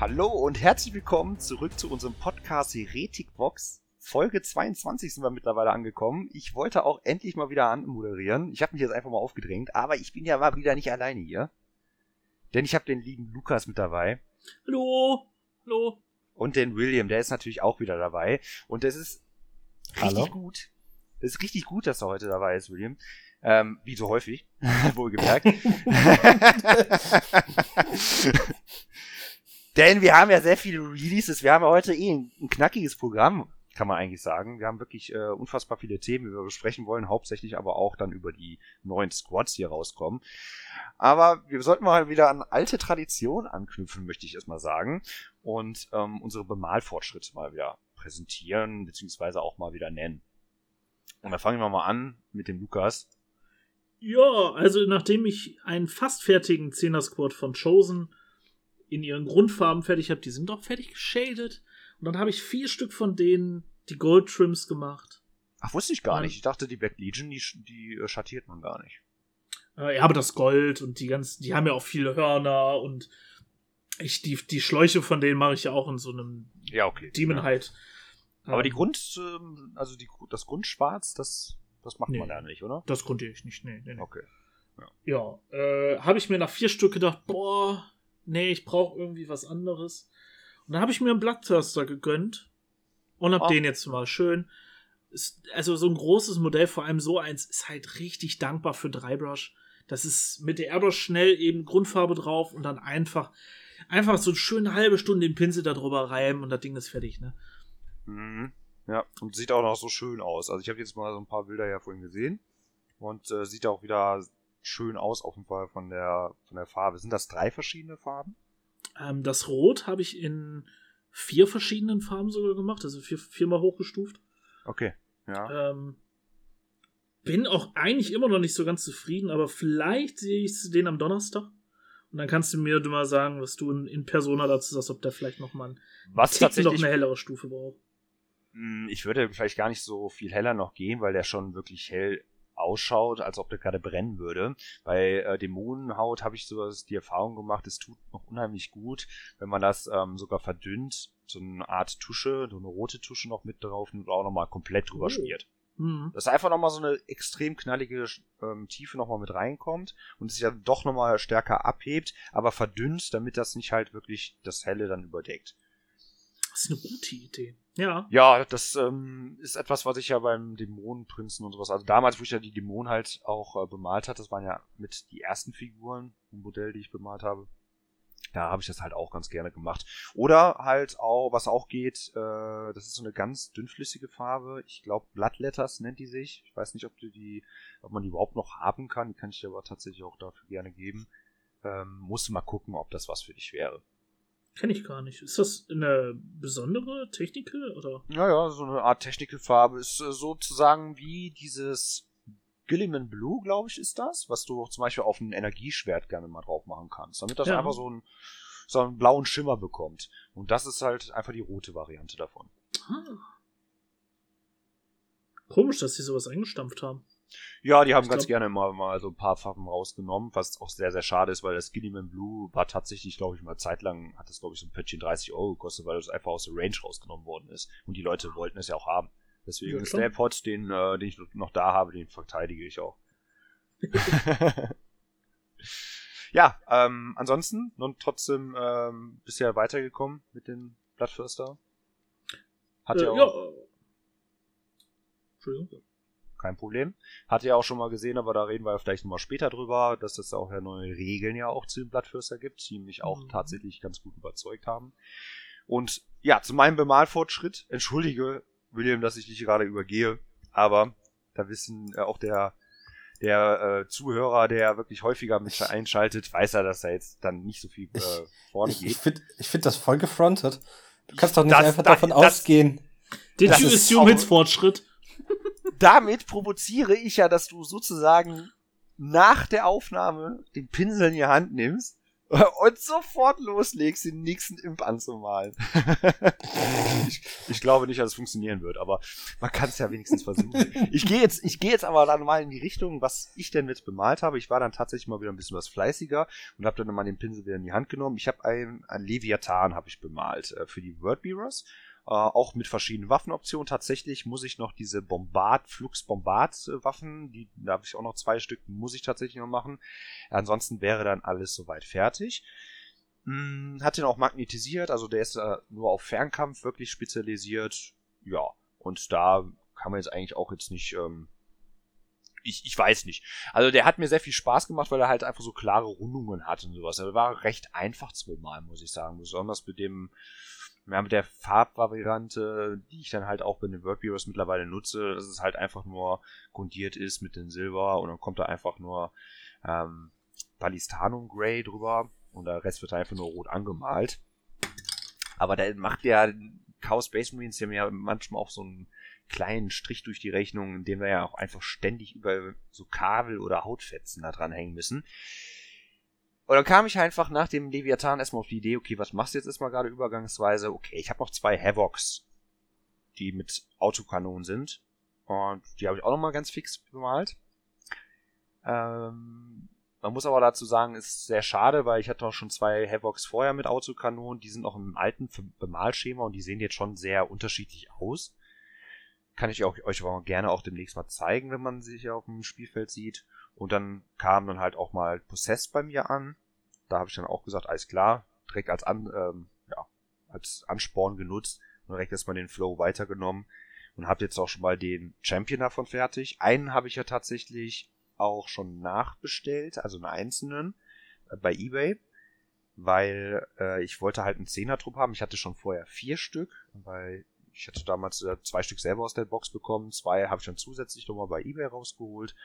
Hallo und herzlich willkommen zurück zu unserem Podcast Heretikbox. Folge 22 sind wir mittlerweile angekommen. Ich wollte auch endlich mal wieder anmoderieren. Ich habe mich jetzt einfach mal aufgedrängt, aber ich bin ja mal wieder nicht alleine hier. Denn ich habe den lieben Lukas mit dabei. Hallo. Hallo. Und den William, der ist natürlich auch wieder dabei. Und das ist richtig Hallo? gut. Das ist richtig gut, dass er heute dabei ist, William. Ähm, wie so häufig, wohlgemerkt. Denn wir haben ja sehr viele Releases. Wir haben ja heute eh ein, ein knackiges Programm, kann man eigentlich sagen. Wir haben wirklich äh, unfassbar viele Themen, die wir besprechen wollen, hauptsächlich aber auch dann über die neuen Squads, die hier rauskommen. Aber wir sollten mal wieder an alte Tradition anknüpfen, möchte ich erstmal sagen. Und ähm, unsere Bemalfortschritte mal wieder präsentieren, beziehungsweise auch mal wieder nennen. Und dann fangen wir mal an mit dem Lukas. Ja, also nachdem ich einen fast fertigen 10er Squad von Chosen in ihren Grundfarben fertig habe, die sind doch fertig geschadet. Und dann habe ich vier Stück von denen die Gold Trims gemacht. Ach, wusste ich gar und, nicht. Ich dachte, die Black Legion, die, die äh, schattiert man gar nicht. Äh, ja, aber das Gold und die ganzen, die haben ja auch viele Hörner und ich, die, die Schläuche von denen mache ich ja auch in so einem ja, okay. Demon halt. Aber ähm, die Grund, ähm, also die, das Grundschwarz, das, das macht nee, man ja nicht, oder? Das konnte ich nicht, nee, nee, nee. Okay. Ja, ja äh, habe ich mir nach vier Stück gedacht, boah, nee, ich brauche irgendwie was anderes. Und dann habe ich mir einen Bloodthirster gegönnt und hab oh. den jetzt mal schön. Ist, also so ein großes Modell, vor allem so eins, ist halt richtig dankbar für Drybrush. Das ist mit der Airbrush schnell eben Grundfarbe drauf und dann einfach, einfach so eine schöne halbe Stunde den Pinsel da drüber reiben und das Ding ist fertig, ne? Mhm. Ja, und sieht auch noch so schön aus. Also ich habe jetzt mal so ein paar Bilder ja vorhin gesehen und äh, sieht auch wieder schön aus, auf jeden Fall von der, von der Farbe. Sind das drei verschiedene Farben? Ähm, das Rot habe ich in vier verschiedenen Farben sogar gemacht, also vier, viermal hochgestuft. Okay, ja. Ähm, bin auch eigentlich immer noch nicht so ganz zufrieden, aber vielleicht sehe ich den am Donnerstag. Und dann kannst du mir mal sagen, was du in, in Persona dazu sagst, ob der vielleicht noch mal ein was tatsächlich noch eine hellere Stufe braucht. Hm, ich würde vielleicht gar nicht so viel heller noch gehen, weil der schon wirklich hell ausschaut, als ob der gerade brennen würde. Bei äh, Dämonenhaut habe ich sowas die Erfahrung gemacht, es tut noch unheimlich gut, wenn man das ähm, sogar verdünnt, so eine Art Tusche, so eine rote Tusche noch mit drauf und auch nochmal komplett drüber oh. schmiert. Mhm. Dass einfach nochmal so eine extrem knallige ähm, Tiefe nochmal mit reinkommt und sich ja doch nochmal stärker abhebt, aber verdünnt, damit das nicht halt wirklich das Helle dann überdeckt. Das ist eine gute Idee. Ja. Ja, das ähm, ist etwas, was ich ja beim Dämonenprinzen und sowas, also damals, wo ich ja die Dämonen halt auch äh, bemalt hatte, das waren ja mit die ersten Figuren im Modell, die ich bemalt habe. Da habe ich das halt auch ganz gerne gemacht. Oder halt auch, was auch geht, äh, das ist so eine ganz dünnflüssige Farbe. Ich glaube, Bloodletters nennt die sich. Ich weiß nicht, ob du die, ob man die überhaupt noch haben kann. Die kann ich dir aber tatsächlich auch dafür gerne geben. Ähm, musst mal gucken, ob das was für dich wäre. Kenne ich gar nicht. Ist das eine besondere Technik oder? Naja, so eine Art Technical-Farbe ist äh, sozusagen wie dieses Gilliman Blue, glaube ich, ist das, was du zum Beispiel auf ein Energieschwert gerne mal drauf machen kannst, damit das ja. einfach so, ein, so einen blauen Schimmer bekommt. Und das ist halt einfach die rote Variante davon. Ah. Komisch, dass sie sowas eingestampft haben. Ja, die haben ich ganz glaub... gerne mal, mal so ein paar Farben rausgenommen, was auch sehr, sehr schade ist, weil das Skinnyman Blue war tatsächlich, glaube ich, mal zeitlang, hat das, glaube ich, so ein Pöttchen 30 Euro gekostet, weil das einfach aus der Range rausgenommen worden ist. Und die Leute wollten es ja auch haben. Deswegen ja, der Pot, den, äh, den ich noch da habe, den verteidige ich auch. ja, ähm, ansonsten, nun trotzdem ähm, bisher weitergekommen mit dem Blattförster. Hat äh, ja auch. Ja. Entschuldigung kein Problem. Hatte ja auch schon mal gesehen, aber da reden wir vielleicht nochmal später drüber, dass es auch ja neue Regeln ja auch zu dem Blattförster gibt, die mich auch mhm. tatsächlich ganz gut überzeugt haben. Und ja, zu meinem Bemalfortschritt, entschuldige, William, dass ich dich gerade übergehe, aber da wissen äh, auch der der äh, Zuhörer, der wirklich häufiger mit einschaltet, weiß er, dass er jetzt dann nicht so viel äh, vorne ich, geht. Ich finde ich find das voll gefrontet. Du kannst doch nicht das, einfach das, davon das, ausgehen. Did you assume it's Fortschritt? Damit provoziere ich ja, dass du sozusagen nach der Aufnahme den Pinsel in die Hand nimmst und sofort loslegst, den nächsten Imp anzumalen. ich, ich, glaube nicht, dass es funktionieren wird, aber man kann es ja wenigstens versuchen. Ich gehe jetzt, ich gehe jetzt aber dann mal in die Richtung, was ich denn jetzt bemalt habe. Ich war dann tatsächlich mal wieder ein bisschen was fleißiger und habe dann mal den Pinsel wieder in die Hand genommen. Ich habe ein, ein Leviathan habe ich bemalt äh, für die Wordbearers. Äh, auch mit verschiedenen Waffenoptionen. Tatsächlich muss ich noch diese Bombard, Flux Bombard Waffen, die, da habe ich auch noch zwei Stück, muss ich tatsächlich noch machen. Ansonsten wäre dann alles soweit fertig. Hm, hat den auch magnetisiert, also der ist äh, nur auf Fernkampf wirklich spezialisiert. Ja, und da kann man jetzt eigentlich auch jetzt nicht, ähm, ich, ich weiß nicht. Also der hat mir sehr viel Spaß gemacht, weil er halt einfach so klare Rundungen hat und sowas. Er war recht einfach zu bemalen, muss ich sagen. Besonders mit dem, ja, mit der Farbvariante, die ich dann halt auch bei den WordViewers mittlerweile nutze, dass es halt einfach nur grundiert ist mit den Silber und dann kommt da einfach nur ähm, Ballistanum Grey drüber und der Rest wird einfach nur rot angemalt. Aber da macht der Chaos Space Marines, ja manchmal auch so einen kleinen Strich durch die Rechnung, in dem wir ja auch einfach ständig über so Kabel oder Hautfetzen da dran hängen müssen. Und dann kam ich einfach nach dem Leviathan erstmal auf die Idee, okay, was machst du jetzt erstmal gerade übergangsweise? Okay, ich habe noch zwei Havocs, die mit Autokanonen sind. Und die habe ich auch nochmal ganz fix bemalt. Ähm, man muss aber dazu sagen, ist sehr schade, weil ich hatte auch schon zwei Havocs vorher mit Autokanonen. Die sind noch im alten Bemalschema und die sehen jetzt schon sehr unterschiedlich aus. Kann ich auch, euch auch gerne auch demnächst mal zeigen, wenn man sich auf dem Spielfeld sieht. Und dann kam dann halt auch mal Possess bei mir an. Da habe ich dann auch gesagt, alles klar, direkt als, an, ähm, ja, als Ansporn genutzt und direkt erstmal den Flow weitergenommen und habe jetzt auch schon mal den Champion davon fertig. Einen habe ich ja tatsächlich auch schon nachbestellt, also einen einzelnen äh, bei eBay, weil äh, ich wollte halt einen Zehner-Trupp haben. Ich hatte schon vorher vier Stück, weil ich hatte damals äh, zwei Stück selber aus der Box bekommen, zwei habe ich dann zusätzlich nochmal bei eBay rausgeholt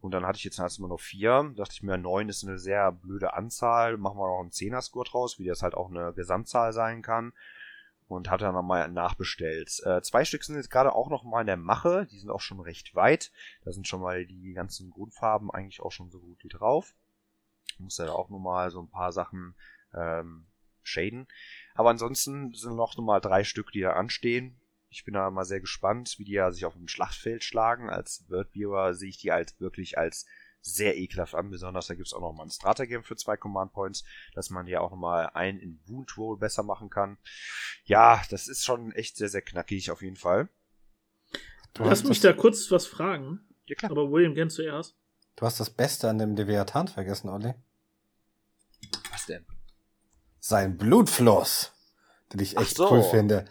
und dann hatte ich jetzt erstmal noch vier. Da dachte ich mir, neun ist eine sehr blöde Anzahl. Machen wir noch einen Zehner-Score draus, wie das halt auch eine Gesamtzahl sein kann. Und hatte dann nochmal nachbestellt. Äh, zwei Stück sind jetzt gerade auch noch mal in der Mache. Die sind auch schon recht weit. Da sind schon mal die ganzen Grundfarben eigentlich auch schon so gut wie drauf. Muss ja auch nochmal so ein paar Sachen ähm, shaden. Aber ansonsten sind noch mal drei Stück, die da anstehen. Ich bin da mal sehr gespannt, wie die ja sich auf dem Schlachtfeld schlagen. Als Wordviewer sehe ich die halt wirklich als sehr ekelhaft an. Besonders da gibt es auch noch mal ein Stratagem für zwei Command Points, dass man ja auch noch mal einen in Wound Roll besser machen kann. Ja, das ist schon echt sehr, sehr knackig auf jeden Fall. Du Lass mich da kurz was fragen. Ja, klar. Aber William, gern zuerst. Du hast das Beste an dem Leviathan vergessen, Olli. Was denn? Sein Blutfluss, den ich echt so. cool finde.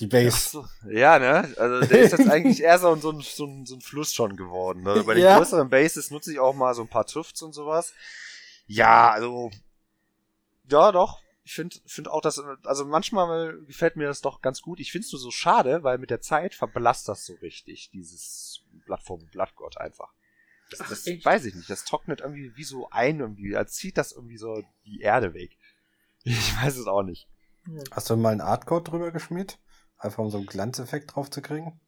Die Base. So, ja, ne? Also der ist jetzt eigentlich eher so, so, ein, so, ein, so ein Fluss schon geworden. Ne? Bei den ja. größeren Bases nutze ich auch mal so ein paar Tufts und sowas. Ja, also. Ja, doch. Ich finde find auch, dass. Also manchmal gefällt mir das doch ganz gut. Ich finde es nur so schade, weil mit der Zeit verblasst das so richtig, dieses Plattform Blattgott einfach. Das, das Ach, weiß ich nicht. Das trocknet irgendwie wie so ein irgendwie. Als zieht das irgendwie so die Erde weg. Ich weiß es auch nicht. Hast du mal einen Artcode drüber geschmiert? Einfach um so einen Glanzeffekt drauf zu kriegen?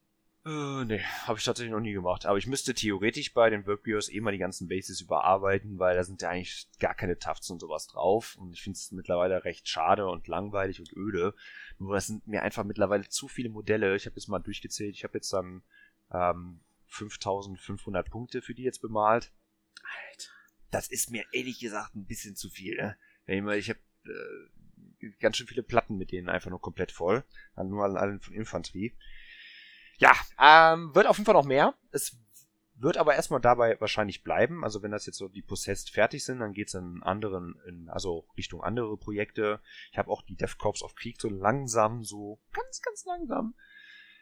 Äh, nee, habe ich tatsächlich noch nie gemacht. Aber ich müsste theoretisch bei den Workbios eh mal die ganzen Bases überarbeiten, weil da sind ja eigentlich gar keine Tufts und sowas drauf. Und ich finde es mittlerweile recht schade und langweilig und öde. Nur das sind mir einfach mittlerweile zu viele Modelle. Ich habe jetzt mal durchgezählt. Ich habe jetzt dann ähm, 5500 Punkte für die jetzt bemalt. Alter. Das ist mir ehrlich gesagt ein bisschen zu viel. Ne? Ich habe äh, ganz schön viele Platten mit denen einfach nur komplett voll. Nur an allen von Infanterie. Ja, ähm, wird auf jeden Fall noch mehr. Es wird aber erstmal dabei wahrscheinlich bleiben. Also wenn das jetzt so die Possessed fertig sind, dann geht's in anderen, in, also Richtung andere Projekte. Ich habe auch die Death Corps of Krieg so langsam, so ganz, ganz langsam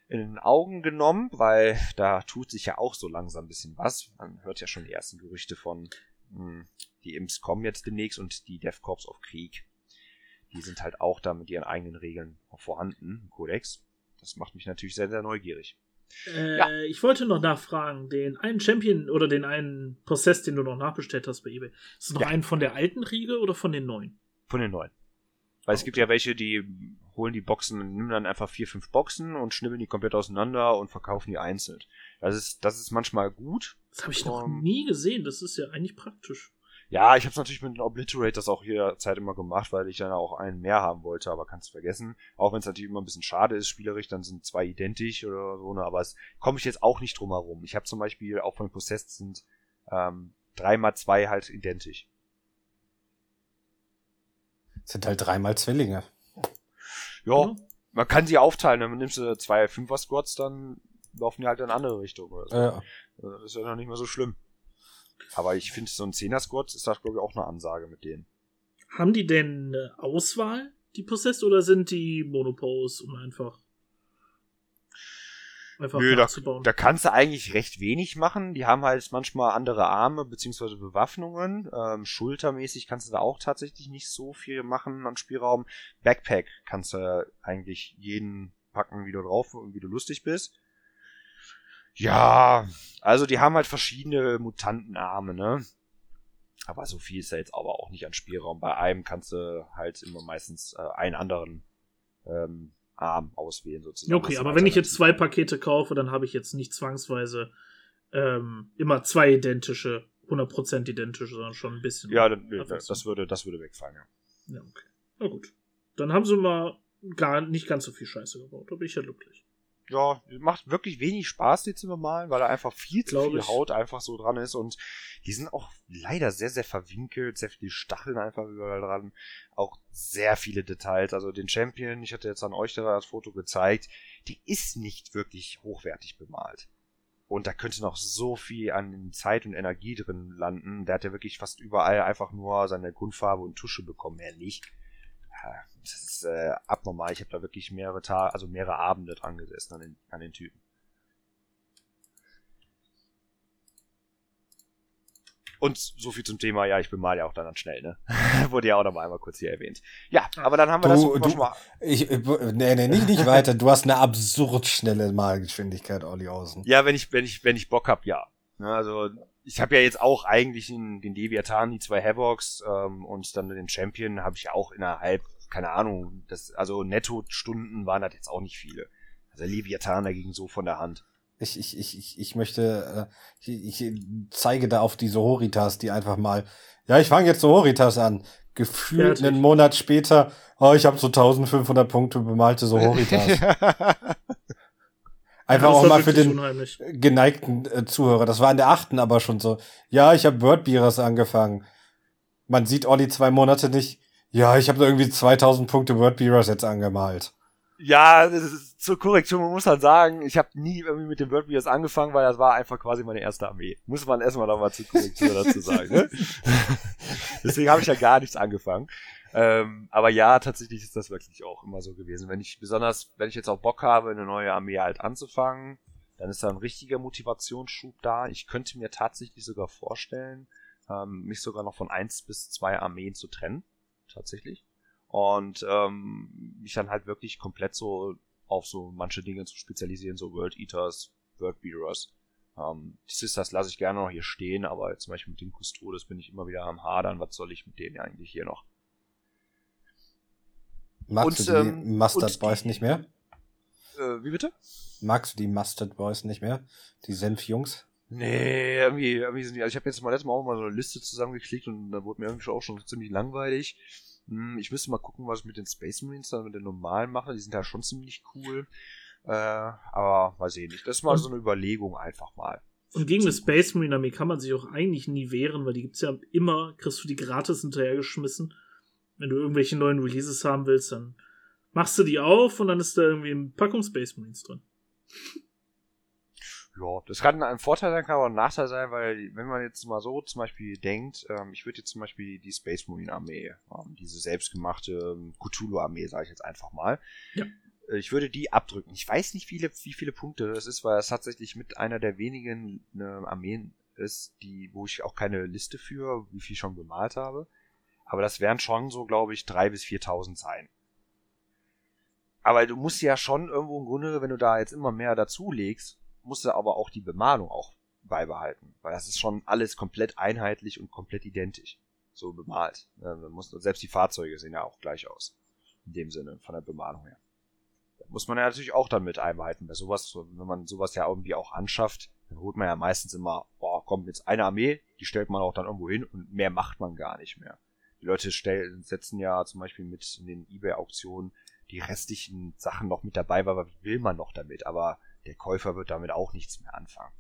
in den Augen genommen, weil da tut sich ja auch so langsam ein bisschen was. Man hört ja schon die ersten Gerüchte von, mh, hm, die Imps kommen jetzt demnächst und die Death Corps of Krieg die sind halt auch da mit ihren eigenen Regeln vorhanden im Kodex. Das macht mich natürlich sehr, sehr neugierig. Äh, ja. Ich wollte noch nachfragen, den einen Champion oder den einen Possess, den du noch nachbestellt hast bei eBay, ist es noch ja. einen von der alten Riege oder von den neuen? Von den neuen. Weil es gibt ja welche, die holen die Boxen, nehmen dann einfach vier, fünf Boxen und schnibbeln die komplett auseinander und verkaufen die einzeln. Das ist, das ist manchmal gut. Das habe ich noch um, nie gesehen. Das ist ja eigentlich praktisch. Ja, ich habe es natürlich mit den Obliterators auch jederzeit immer gemacht, weil ich dann auch einen mehr haben wollte, aber kannst vergessen. Auch wenn es natürlich immer ein bisschen schade ist, spielerisch, dann sind zwei identisch oder so, ne, aber es komme ich jetzt auch nicht drum herum. Ich habe zum Beispiel auch von Possessed sind ähm, dreimal zwei halt identisch. Sind halt dreimal Zwillinge. Ja, mhm. man kann sie aufteilen, dann nimmst du zwei Fünfer-Squads, dann laufen die halt in eine andere Richtung. Oder so. ja. Das ist ja noch nicht mehr so schlimm. Aber ich finde, so ein Zehner-Squad ist das, glaube ich, auch eine Ansage mit denen. Haben die denn eine Auswahl, die Possessed, oder sind die Monopos und einfach Einfach Nö, da, da, kannst du eigentlich recht wenig machen. Die haben halt manchmal andere Arme beziehungsweise Bewaffnungen. Ähm, schultermäßig kannst du da auch tatsächlich nicht so viel machen an Spielraum. Backpack kannst du eigentlich jeden packen, wie du drauf und wie du lustig bist. Ja, also die haben halt verschiedene Mutantenarme, ne? Aber so viel ist da jetzt aber auch nicht an Spielraum. Bei einem kannst du halt immer meistens äh, einen anderen ähm, Arm auswählen sozusagen. Okay, aber wenn ich jetzt zwei Pakete kaufe, dann habe ich jetzt nicht zwangsweise ähm, immer zwei identische, 100% identische, sondern schon ein bisschen. Ja, dann, das würde, das würde wegfallen, ja. Ja, okay. Na gut. Dann haben sie mal gar nicht ganz so viel Scheiße gebaut. Da bin ich ja glücklich ja, macht wirklich wenig Spaß, die zu bemalen, weil da einfach viel zu Glaub viel ich. Haut einfach so dran ist und die sind auch leider sehr, sehr verwinkelt, sehr viele Stacheln einfach überall dran, auch sehr viele Details. Also den Champion, ich hatte jetzt an euch das Foto gezeigt, die ist nicht wirklich hochwertig bemalt. Und da könnte noch so viel an Zeit und Energie drin landen. Der hat ja wirklich fast überall einfach nur seine Grundfarbe und Tusche bekommen, mehr nicht das ist äh, abnormal. Ich habe da wirklich mehrere Tage, also mehrere Abende dran gesessen an den, an den Typen. Und so viel zum Thema, ja, ich bemal ja auch dann, dann schnell, ne? Wurde ja auch noch mal einmal kurz hier erwähnt. Ja, aber dann haben wir du, das du, schon mal. Ich, nee, nee, nicht, nicht weiter. Du hast eine absurd schnelle Malgeschwindigkeit, Olli Außen. Ja, wenn ich, wenn ich, wenn ich Bock hab, ja. Ne, also ich habe ja jetzt auch eigentlich in den Deviatan die zwei Havocs ähm, und dann den Champion habe ich ja auch innerhalb, keine Ahnung, das, also Netto-Stunden waren das jetzt auch nicht viele. Also Leviathan dagegen so von der Hand. Ich, ich, ich, ich, ich möchte, äh, ich, ich zeige da auf diese Horitas, die einfach mal, ja, ich fange jetzt so Horitas an. Gefühlt einen Monat später, oh, ich habe so 1500 Punkte bemalte so Horitas. Einfach auch mal für den unheimlich. geneigten äh, Zuhörer. Das war in der achten aber schon so. Ja, ich habe Wordbeerers angefangen. Man sieht Olli zwei Monate nicht. Ja, ich habe irgendwie 2000 Punkte Wordbeerers jetzt angemalt. Ja, das ist zur Korrektur, man muss halt sagen, ich habe nie irgendwie mit dem Wordbeerers angefangen, weil das war einfach quasi meine erste Armee. Muss man erstmal nochmal zur Korrektur dazu sagen. Ne? Deswegen habe ich ja gar nichts angefangen. Ähm, aber ja, tatsächlich ist das wirklich auch immer so gewesen. Wenn ich besonders, wenn ich jetzt auch Bock habe, eine neue Armee halt anzufangen, dann ist da ein richtiger Motivationsschub da. Ich könnte mir tatsächlich sogar vorstellen, ähm, mich sogar noch von eins bis zwei Armeen zu trennen. Tatsächlich. Und ähm, mich dann halt wirklich komplett so auf so manche Dinge zu spezialisieren, so World Eaters, World Beaters. Ähm, die Sisters lasse ich gerne noch hier stehen, aber zum Beispiel mit dem Custodes bin ich immer wieder am Hadern. Was soll ich mit denen eigentlich hier noch? Magst und, du die ähm, Mustard Boys die, nicht mehr? Äh, wie bitte? Magst du die Mustard Boys nicht mehr? Die Senfjungs? Nee, irgendwie, irgendwie sind die, also ich habe jetzt mal letztes Mal auch mal so eine Liste zusammengeklickt und da wurde mir irgendwie auch schon ziemlich langweilig. Hm, ich müsste mal gucken, was ich mit den Space Marines dann mit den normalen mache. Die sind ja schon ziemlich cool. Äh, aber weiß ich nicht. Das ist mal so eine Überlegung einfach mal. Und gegen eine Space Marine Armee kann man sich auch eigentlich nie wehren, weil die gibt's ja immer, kriegst du die gratis hinterhergeschmissen wenn du irgendwelche neuen Releases haben willst, dann machst du die auf und dann ist da irgendwie ein Packung Space Marines drin. Ja, das kann ein Vorteil sein, kann aber ein Nachteil sein, weil wenn man jetzt mal so zum Beispiel denkt, ähm, ich würde jetzt zum Beispiel die Space Marine Armee, ähm, diese selbstgemachte ähm, Cthulhu Armee, sage ich jetzt einfach mal, ja. Äh, ich würde die abdrücken. Ich weiß nicht, viele, wie viele Punkte das ist, weil es tatsächlich mit einer der wenigen äh, Armeen ist, die, wo ich auch keine Liste für, wie viel ich schon bemalt habe. Aber das wären schon so, glaube ich, drei bis 4.000 sein. Aber du musst ja schon irgendwo im Grunde, wenn du da jetzt immer mehr dazulegst, musst du aber auch die Bemalung auch beibehalten. Weil das ist schon alles komplett einheitlich und komplett identisch. So bemalt. selbst die Fahrzeuge sehen ja auch gleich aus. In dem Sinne, von der Bemalung her. Da muss man ja natürlich auch dann mit einbehalten. Weil sowas, wenn man sowas ja irgendwie auch anschafft, dann holt man ja meistens immer, boah, komm, jetzt eine Armee, die stellt man auch dann irgendwo hin und mehr macht man gar nicht mehr. Die Leute stellen, setzen ja zum Beispiel mit in den Ebay-Auktionen die restlichen Sachen noch mit dabei, weil was will man noch damit? Aber der Käufer wird damit auch nichts mehr anfangen.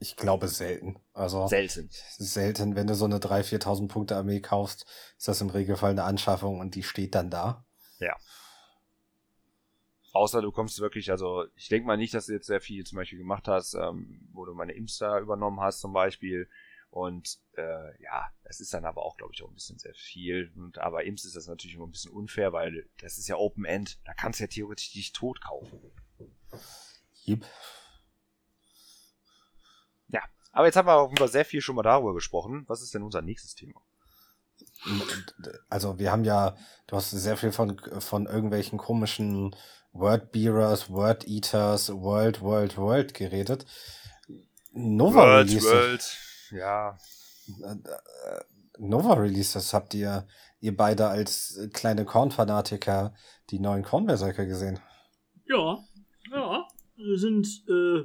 Ich glaube selten. Also selten. Selten, wenn du so eine 3.000, 4.000 Punkte Armee kaufst, ist das im Regelfall eine Anschaffung und die steht dann da. Ja. Außer du kommst wirklich, also ich denke mal nicht, dass du jetzt sehr viel zum Beispiel gemacht hast, ähm, wo du meine Imster übernommen hast zum Beispiel. Und äh, ja, es ist dann aber auch, glaube ich, auch ein bisschen sehr viel. Und aber Imps ist das natürlich immer ein bisschen unfair, weil das ist ja Open End. Da kannst du ja theoretisch dich tot kaufen. Yep. Ja, aber jetzt haben wir auf jeden Fall sehr viel schon mal darüber gesprochen. Was ist denn unser nächstes Thema? Also wir haben ja, du hast sehr viel von, von irgendwelchen komischen Wordbearers, Word Eaters, World, World, World geredet. Nova World, Release. World, ja. Nova Releases habt ihr, ihr beide als kleine Korn-Fanatiker die neuen Korn-Berserker gesehen? Ja, ja. Sind, äh,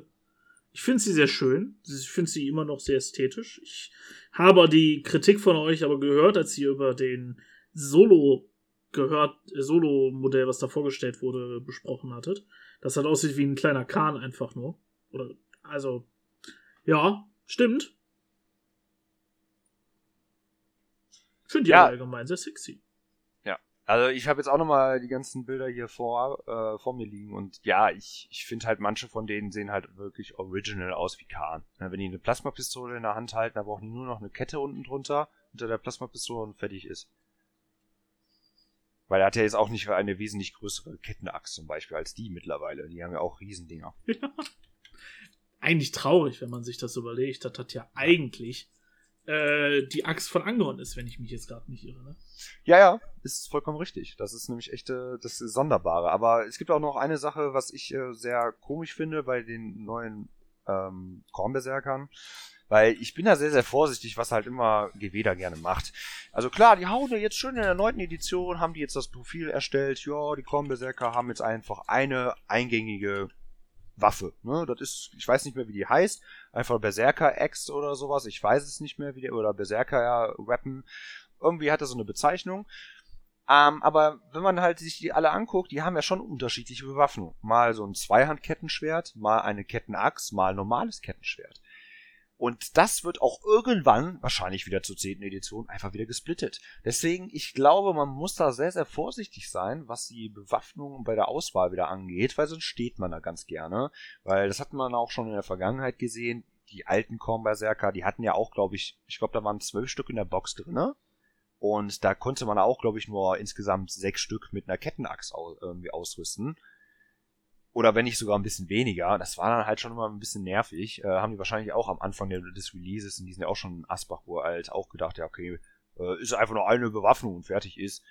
ich finde sie sehr schön. Ich finde sie immer noch sehr ästhetisch. Ich habe die Kritik von euch aber gehört, als ihr über den Solo gehört, äh, Solo-Modell, was da vorgestellt wurde, besprochen hattet. Das hat aussieht wie ein kleiner Kahn einfach nur. Oder, also, ja, stimmt. Finde die ja. allgemein sehr sexy. Ja, also ich habe jetzt auch nochmal die ganzen Bilder hier vor, äh, vor mir liegen und ja, ich, ich finde halt manche von denen sehen halt wirklich original aus wie Kahn. Wenn die eine Plasmapistole in der Hand halten, da brauchen die nur noch eine Kette unten drunter unter der Plasmapistole und fertig ist. Weil er hat ja jetzt auch nicht eine wesentlich größere Kettenachs zum Beispiel als die mittlerweile. Die haben ja auch Riesendinger. Ja. Eigentlich traurig, wenn man sich das überlegt. Das hat ja eigentlich äh, die Axt von Angron ist, wenn ich mich jetzt gerade nicht irre. Ne? Ja, ja, ist vollkommen richtig. Das ist nämlich echt äh, das Sonderbare. Aber es gibt auch noch eine Sache, was ich äh, sehr komisch finde bei den neuen ähm, Kornberserkern. Weil ich bin da sehr, sehr vorsichtig, was halt immer da gerne macht. Also klar, die hauen jetzt schön in der neunten Edition, haben die jetzt das Profil erstellt. Ja, die Kornberserker haben jetzt einfach eine eingängige Waffe. Ne? Das ist, ich weiß nicht mehr, wie die heißt. Einfach Berserker Axe oder sowas. Ich weiß es nicht mehr, wie der, oder Berserker Weapon. Irgendwie hat er so eine Bezeichnung. Ähm, aber wenn man halt sich die alle anguckt, die haben ja schon unterschiedliche Bewaffnung. Mal so ein Zweihandkettenschwert, mal eine Kettenachs, mal ein normales Kettenschwert. Und das wird auch irgendwann, wahrscheinlich wieder zur 10. Edition, einfach wieder gesplittet. Deswegen, ich glaube, man muss da sehr, sehr vorsichtig sein, was die Bewaffnung bei der Auswahl wieder angeht, weil sonst steht man da ganz gerne. Weil das hat man auch schon in der Vergangenheit gesehen. Die alten Kornberserker, die hatten ja auch, glaube ich, ich glaube, da waren zwölf Stück in der Box drin. Und da konnte man auch, glaube ich, nur insgesamt sechs Stück mit einer Kettenachs irgendwie ausrüsten oder wenn nicht sogar ein bisschen weniger. Das war dann halt schon immer ein bisschen nervig. Äh, haben die wahrscheinlich auch am Anfang des Releases, und die sind ja auch schon Asbach uralt, auch gedacht, ja, okay, äh, ist einfach nur eine Bewaffnung und fertig ist.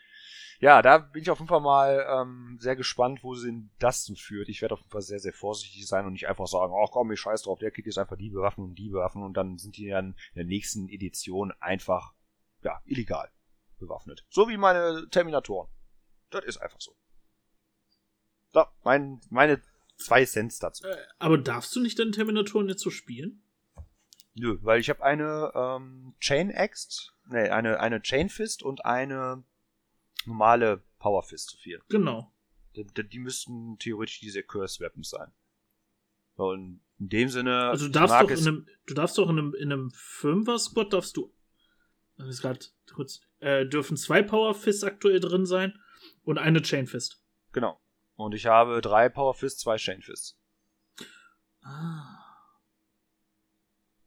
Ja, da bin ich auf jeden Fall mal ähm, sehr gespannt, wo sie das so führt. Ich werde auf jeden Fall sehr, sehr vorsichtig sein und nicht einfach sagen, ach komm, ich scheiß drauf, der kriegt jetzt einfach die Bewaffnung und die Bewaffnung und dann sind die dann in der nächsten Edition einfach, ja, illegal bewaffnet. So wie meine Terminatoren. Das ist einfach so. So, mein, meine zwei Cents dazu. Äh, aber darfst du nicht deinen Terminatoren jetzt so spielen? Nö, weil ich habe eine ähm, Chain Axe, nee, eine, eine Chain Fist und eine normale Power Fist zu viel. Genau. Die, die, müssten theoretisch diese Curse Weapons sein. Und in dem Sinne. Also du darfst doch in einem, du darfst doch in einem, in einem Fünfer-Squad darfst du. Das ist gerade kurz. Äh, dürfen zwei Power Fists aktuell drin sein und eine Chain Fist. Genau. Und ich habe drei Power Fists, zwei Chain Fists. Ah.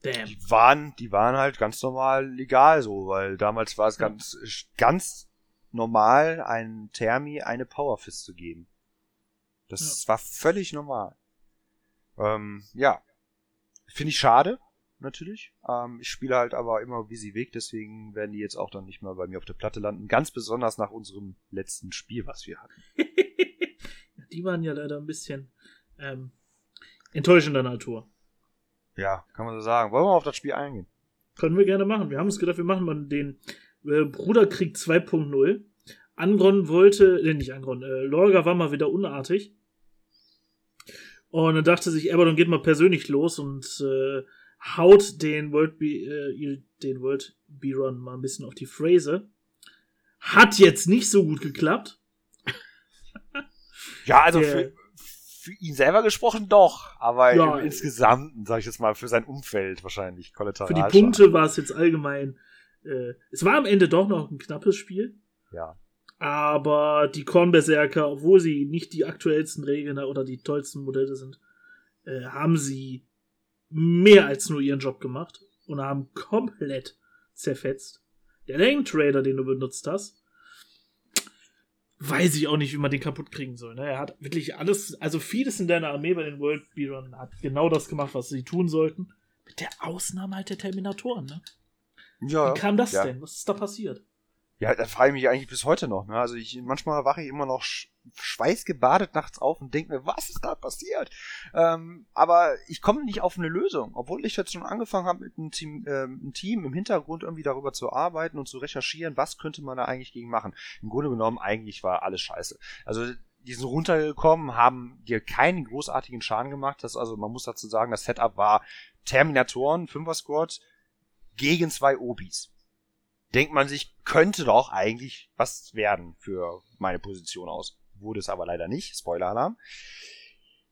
Damn. Die waren, die waren halt ganz normal legal so, weil damals war es ganz, ganz normal, einen Thermi eine Power Fist zu geben. Das ja. war völlig normal. Ähm, ja. Finde ich schade, natürlich. Ähm, ich spiele halt aber immer wie sie weg, deswegen werden die jetzt auch dann nicht mal bei mir auf der Platte landen. Ganz besonders nach unserem letzten Spiel, was wir hatten. die waren ja leider ein bisschen ähm, enttäuschender Natur. Ja, kann man so sagen. Wollen wir auf das Spiel eingehen? Können wir gerne machen. Wir haben uns gedacht, wir machen mal den äh, Bruderkrieg 2.0. Angron wollte, äh, nicht Angron, äh, Lorga war mal wieder unartig. Und dann dachte sich Abaddon geht mal persönlich los und äh, haut den World B, äh, den World B-Run mal ein bisschen auf die Phrase. Hat jetzt nicht so gut geklappt. Ja, also Der, für, für ihn selber gesprochen doch, aber ja, insgesamt, sag ich jetzt mal, für sein Umfeld wahrscheinlich kollateral. Für die Punkte war es jetzt allgemein. Äh, es war am Ende doch noch ein knappes Spiel. Ja. Aber die Kornberserker, obwohl sie nicht die aktuellsten Regeln oder die tollsten Modelle sind, äh, haben sie mehr als nur ihren Job gemacht und haben komplett zerfetzt. Der Lane Trader, den du benutzt hast, weiß ich auch nicht, wie man den kaputt kriegen soll. Ne? Er hat wirklich alles, also vieles in deiner Armee bei den World Beerun hat genau das gemacht, was sie tun sollten. Mit der Ausnahme halt der Terminatoren, ne? Ja. Wie kam das ja. denn? Was ist da passiert? Ja, da frage ich mich eigentlich bis heute noch. Ne? Also ich manchmal wache ich immer noch sch schweißgebadet nachts auf und denke mir, was ist da passiert? Ähm, aber ich komme nicht auf eine Lösung, obwohl ich jetzt schon angefangen habe, mit einem Team, äh, einem Team im Hintergrund irgendwie darüber zu arbeiten und zu recherchieren, was könnte man da eigentlich gegen machen. Im Grunde genommen eigentlich war alles scheiße. Also die sind runtergekommen, haben dir keinen großartigen Schaden gemacht. Das also man muss dazu sagen, das Setup war Terminatoren, Fünfer Squad gegen zwei Obis denkt man sich, könnte doch eigentlich was werden für meine Position aus. Wurde es aber leider nicht. Spoiler-Alarm.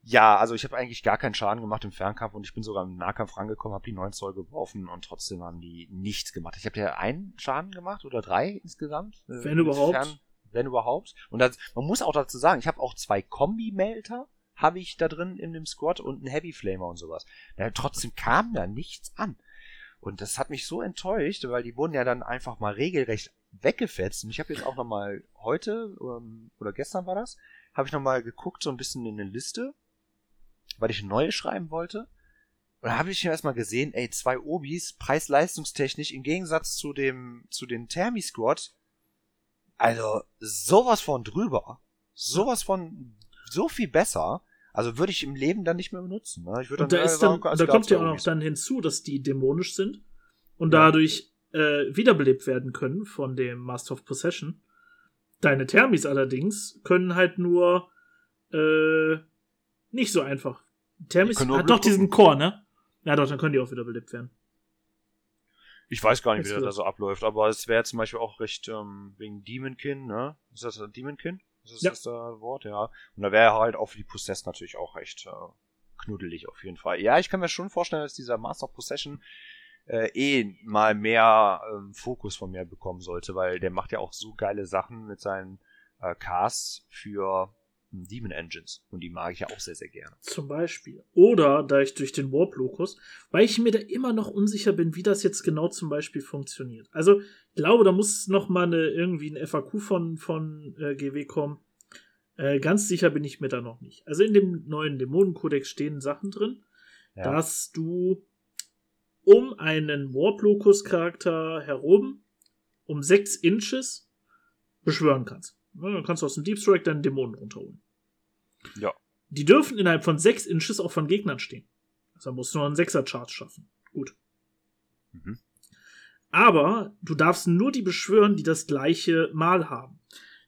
Ja, also ich habe eigentlich gar keinen Schaden gemacht im Fernkampf und ich bin sogar im Nahkampf rangekommen, habe die 9 Zoll geworfen und trotzdem haben die nichts gemacht. Ich habe ja einen Schaden gemacht oder drei insgesamt. Äh, wenn überhaupt. Fern, wenn überhaupt. Und das, man muss auch dazu sagen, ich habe auch zwei Kombi-Melter habe ich da drin in dem Squad und einen Heavy Flamer und sowas. Ja, trotzdem kam da nichts an. Und das hat mich so enttäuscht, weil die wurden ja dann einfach mal regelrecht weggefetzt. Und ich habe jetzt auch noch mal heute ähm, oder gestern war das, habe ich noch mal geguckt so ein bisschen in eine Liste, weil ich eine neue schreiben wollte. Und da habe ich erstmal gesehen, ey, zwei Obis, preis-leistungstechnisch, im Gegensatz zu dem, zu den Thermi-Squad, also sowas von drüber. Sowas von so viel besser. Also würde ich im Leben dann nicht mehr benutzen. Ne? Ich würde dann, da, ist dann, da kommt ja auch noch dann hinzu, dass die dämonisch sind und ja. dadurch äh, wiederbelebt werden können von dem Master of Possession. Deine Thermis allerdings können halt nur äh, nicht so einfach. Thermis hat doch diesen Core, ne? Ja, doch, dann können die auch wiederbelebt werden. Ich weiß gar nicht, wie das da so abläuft, aber es wäre zum Beispiel auch recht ähm, wegen Demonkin, ne? Ist das Demonkin? Das ist ja. das da Wort, ja. Und da wäre halt auch für die Possess natürlich auch recht äh, knuddelig auf jeden Fall. Ja, ich kann mir schon vorstellen, dass dieser Master of Possession äh, eh mal mehr ähm, Fokus von mir bekommen sollte, weil der macht ja auch so geile Sachen mit seinen äh, Casts für Demon Engines. Und die mag ich ja auch sehr, sehr gerne. Zum Beispiel. Oder da ich durch den Warp-Locus, weil ich mir da immer noch unsicher bin, wie das jetzt genau zum Beispiel funktioniert. Also, ich glaube, da muss noch mal eine, irgendwie ein FAQ von, von äh, GW kommen. Äh, ganz sicher bin ich mir da noch nicht. Also in dem neuen Dämonenkodex stehen Sachen drin, ja. dass du um einen Warp-Locus-Charakter herum um 6 Inches beschwören kannst. Dann kannst du aus dem Deep Strike deinen Dämonen runterholen. Ja. Die dürfen innerhalb von 6 Inches auch von Gegnern stehen. Also musst du noch einen 6er Charge schaffen. Gut. Mhm. Aber du darfst nur die beschwören, die das gleiche Mal haben.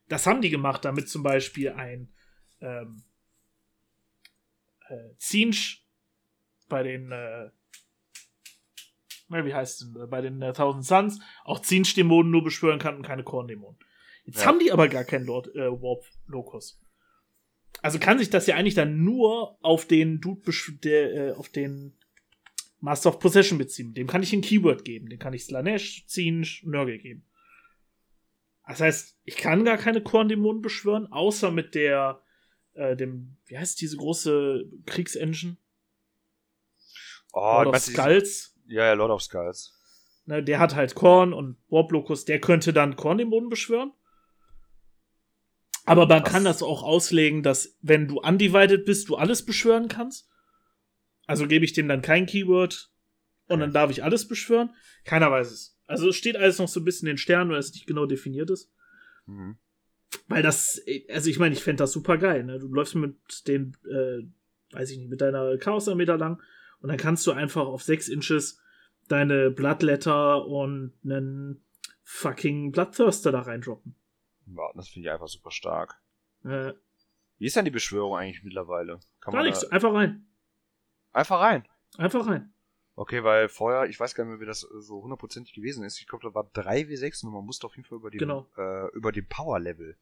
Das haben die gemacht, damit zum Beispiel ein ähm, äh, Zinsch bei den äh, wie heißt denn, bei den äh, Thousand Suns auch Zinsch-Dämonen nur beschwören kann und keine Korn-Dämonen. Jetzt ja. haben die aber gar keinen Lord äh, Warp Locus. Also kann sich das ja eigentlich dann nur auf den Dude, der, äh, auf den Master of Possession beziehen. Dem kann ich ein Keyword geben. Dem kann ich Slanesh, Zinj, Nörgel geben. Das heißt, ich kann gar keine Korn-Dämonen beschwören, außer mit der, äh, dem, wie heißt diese große Kriegsengine? Oh, Lord of Skulls. Ja, ja, Lord of Skulls. Ne, der hat halt Korn und Warp Locus, der könnte dann Korn-Dämonen beschwören. Aber man Was? kann das auch auslegen, dass wenn du undivided bist, du alles beschwören kannst. Also gebe ich dem dann kein Keyword und dann darf ich alles beschwören. Keiner weiß es. Also es steht alles noch so ein bisschen in den Sternen, weil es nicht genau definiert ist. Mhm. Weil das, also ich meine, ich fände das super geil. Ne? Du läufst mit den, äh, weiß ich nicht, mit deiner Chaos-Armee da lang und dann kannst du einfach auf 6 Inches deine Bloodletter und einen fucking Bloodthirster da reindroppen. Ja, das finde ich einfach super stark. Äh, Wie ist denn die Beschwörung eigentlich mittlerweile? Kann gar nichts, einfach rein. Einfach rein? Einfach rein. Okay, weil vorher, ich weiß gar nicht mehr, wie das so hundertprozentig gewesen ist. Ich glaube, da war 3W6 und man musste auf jeden Fall über den, Genau. äh, über den Power-Level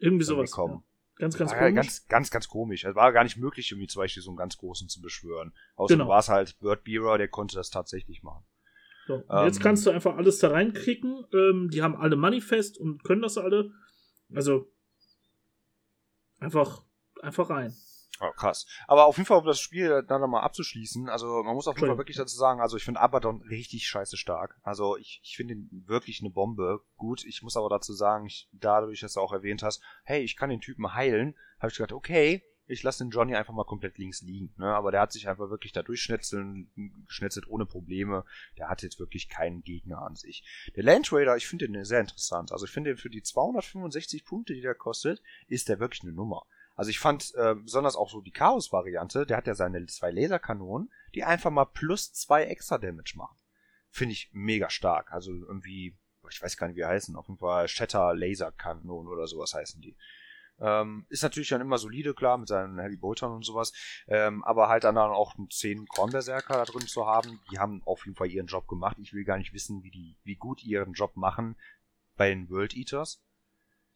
Irgendwie sowas. kommen. Ja. Ganz, ganz war komisch. ganz, ganz, ganz komisch. Es war gar nicht möglich, irgendwie zum Beispiel so einen ganz großen zu beschwören. Außer Genau. du warst halt Bird Bearer, der konnte das tatsächlich machen. So, Ähm, jetzt kannst du einfach alles da reinkriegen. Ähm, die haben alle Manifest und können das alle. Also einfach, einfach rein. Oh, krass. Aber auf jeden Fall, um das Spiel dann nochmal abzuschließen, also man muss auf jeden Fall wirklich dazu sagen, also ich finde Abaddon richtig scheiße stark. Also ich, ich finde ihn wirklich eine Bombe. Gut, ich muss aber dazu sagen, ich, dadurch, dass du auch erwähnt hast, hey, ich kann den Typen heilen, habe ich gedacht, okay, ich lasse den Johnny einfach mal komplett links liegen. Ne? Aber der hat sich einfach wirklich da durchschnetzeln, geschnetzelt ohne Probleme. Der hat jetzt wirklich keinen Gegner an sich. Der Land Raider, ich finde den sehr interessant. Also ich finde den für die 265 Punkte, die der kostet, ist der wirklich eine Nummer. Also ich fand äh, besonders auch so die Chaos-Variante, der hat ja seine zwei Laserkanonen, die einfach mal plus zwei extra Damage machen. Finde ich mega stark. Also irgendwie, ich weiß gar nicht, wie heißen, auf jeden Fall Shatter Laserkanonen oder sowas heißen die. Ähm, ist natürlich dann immer solide, klar, mit seinen Heavy Boltern und sowas. Ähm, aber halt dann auch einen 10 Kornberserker da drin zu haben, die haben auf jeden Fall ihren Job gemacht. Ich will gar nicht wissen, wie die, wie gut ihren Job machen bei den World Eaters.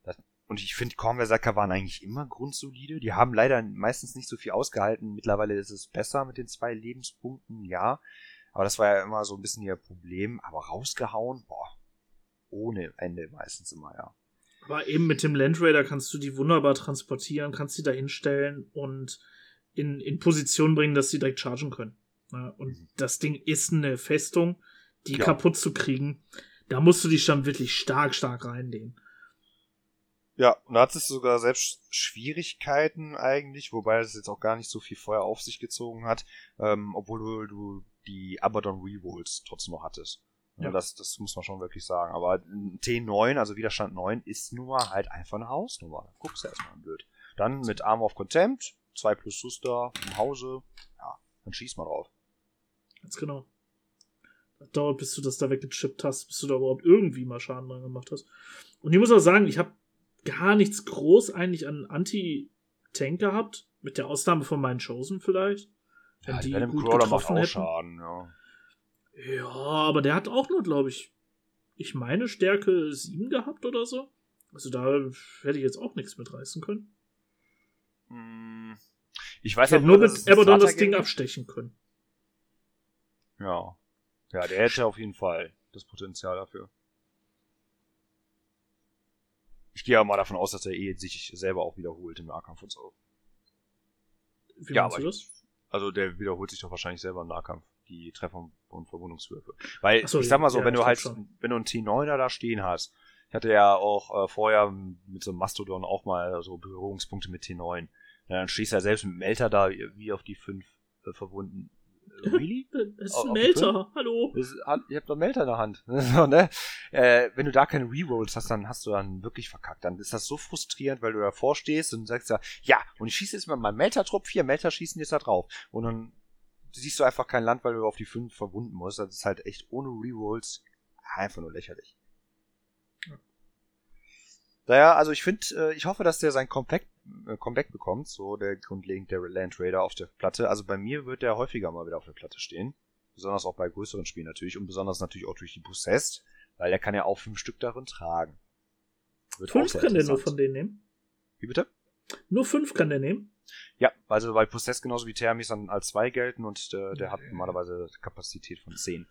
Das, und ich finde, Kornberserker waren eigentlich immer grundsolide. Die haben leider meistens nicht so viel ausgehalten. Mittlerweile ist es besser mit den zwei Lebenspunkten, ja. Aber das war ja immer so ein bisschen ihr Problem. Aber rausgehauen, boah, ohne Ende meistens immer, ja. Aber eben mit dem Land Raider kannst du die wunderbar transportieren, kannst sie da hinstellen und in, in Position bringen, dass sie direkt chargen können. Ja, und Mhm. das Ding ist eine Festung, die Ja. kaputt zu kriegen. Da musst du dich dann wirklich stark, stark reinlegen. Ja, und da hat es sogar selbst Schwierigkeiten eigentlich, wobei es jetzt auch gar nicht so viel Feuer auf sich gezogen hat, ähm, obwohl du, du die Abaddon Rerolls trotzdem noch hattest. Ja. Das, das muss man schon wirklich sagen. Aber ein T9, also Widerstand 9, ist nun mal halt einfach eine Hausnummer. Da guckst du erstmal blöd. Dann mit Arm of Contempt, 2 plus Suster im Hause, ja, dann schieß mal drauf. Ganz genau. Das dauert, bis du das da weggechippt hast, bis du da überhaupt irgendwie mal Schaden dran gemacht hast. Und ich muss auch sagen, ich habe gar nichts groß eigentlich an Anti-Tank gehabt. Mit der Ausnahme von meinen Chosen vielleicht. Wenn Ja, die Venom gut Crawler macht getroffen auch hätten. Schaden, ja. Ja, aber der hat auch nur, glaube ich, ich meine Stärke 7 gehabt oder so. Also da hätte ich jetzt auch nichts mitreißen können. Hm, Ich weiß Ich auch nur dass mit Abaddon das Ding abstechen können. Ja. Ja, der hätte auf jeden Fall das Potenzial dafür. Ich gehe ja mal davon aus, dass er eh sich selber auch wiederholt im Nahkampf und so. Wie Ja, meinst aber du das? Also der wiederholt sich doch wahrscheinlich selber im Nahkampf, die Treffer und Verwundungswürfe. Weil, so, ich sag mal so, ja, wenn du halt, schon. wenn du einen T9er da stehen hast, ich hatte ja auch äh, vorher mit so einem Mastodon auch mal so Berührungspunkte mit T9. Ja, dann stehst du ja selbst mit Melter da wie auf die fünf äh, verwunden. Really? Das ist Auf- ein Melter. Hallo. Ist, ihr habt doch einen Melter in der Hand. so, ne? äh, wenn du da keine Rerolls hast, dann hast du dann wirklich verkackt. Dann ist das so frustrierend, weil du davor stehst und sagst ja, ja, und ich schieße jetzt mal meinen Melter-Trupp, vier Melter schießen jetzt da drauf. Und dann siehst du einfach kein Land, weil du auf die fünf verwunden musst. Das ist halt echt ohne Rerolls einfach nur lächerlich. Ja. Naja, also ich finde, äh, ich hoffe, dass der sein Comeback, äh, Comeback bekommt, so der grundlegend der Land Raider auf der Platte. Also bei mir wird der häufiger mal wieder auf der Platte stehen. Besonders auch bei größeren Spielen natürlich und besonders natürlich auch durch die Possessed, weil der kann ja auch fünf Stück darin tragen. Wird Fünf kann der nur von denen nehmen. Wie bitte? Nur fünf kann der nehmen. Ja, also weil Possessed genauso wie Thermis dann als zwei gelten und äh, der hat normalerweise Kapazität von 10.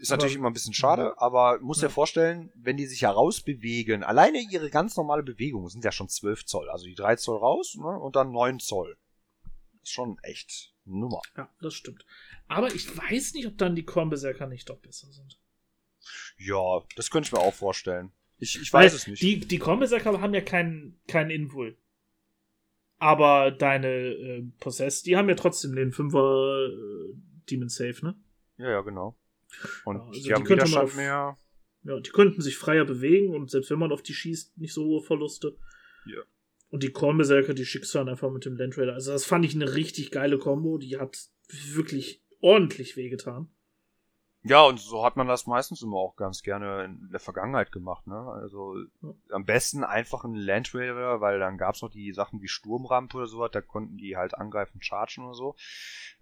Ist Aber- natürlich immer ein bisschen schade, aber muss Ja. dir vorstellen, wenn die sich herausbewegen, alleine ihre ganz normale Bewegung sind ja schon 12 Zoll, also die 3 Zoll raus ne, und dann 9 Zoll. Ist schon echt eine Nummer. Ja, das stimmt. Aber ich weiß nicht, ob dann die Kornberserker nicht doch besser sind. Ja, das könnte ich mir auch vorstellen. Ich, ich Weil weiß es nicht. Die, die Kornberserker haben ja keinen keinen Invul. Aber deine äh, Possess, die haben ja trotzdem den 5er äh, Demon Safe, ne? ja, ja, genau. Und Ja, also die die haben Widerstand auf- mehr. Ja, die könnten sich freier bewegen und selbst wenn man auf die schießt, nicht so hohe Verluste. Ja. Und die Kornberserker, die schickst du dann einfach mit dem Land Raider. Also das fand ich eine richtig geile Kombo. Die hat wirklich ordentlich wehgetan. Ja, und so hat man das meistens immer auch ganz gerne in der Vergangenheit gemacht, ne? Also ja. am besten einfach ein Land Raider, weil dann gab's noch die Sachen wie Sturmrampe oder so, da konnten die halt angreifen, chargen oder so.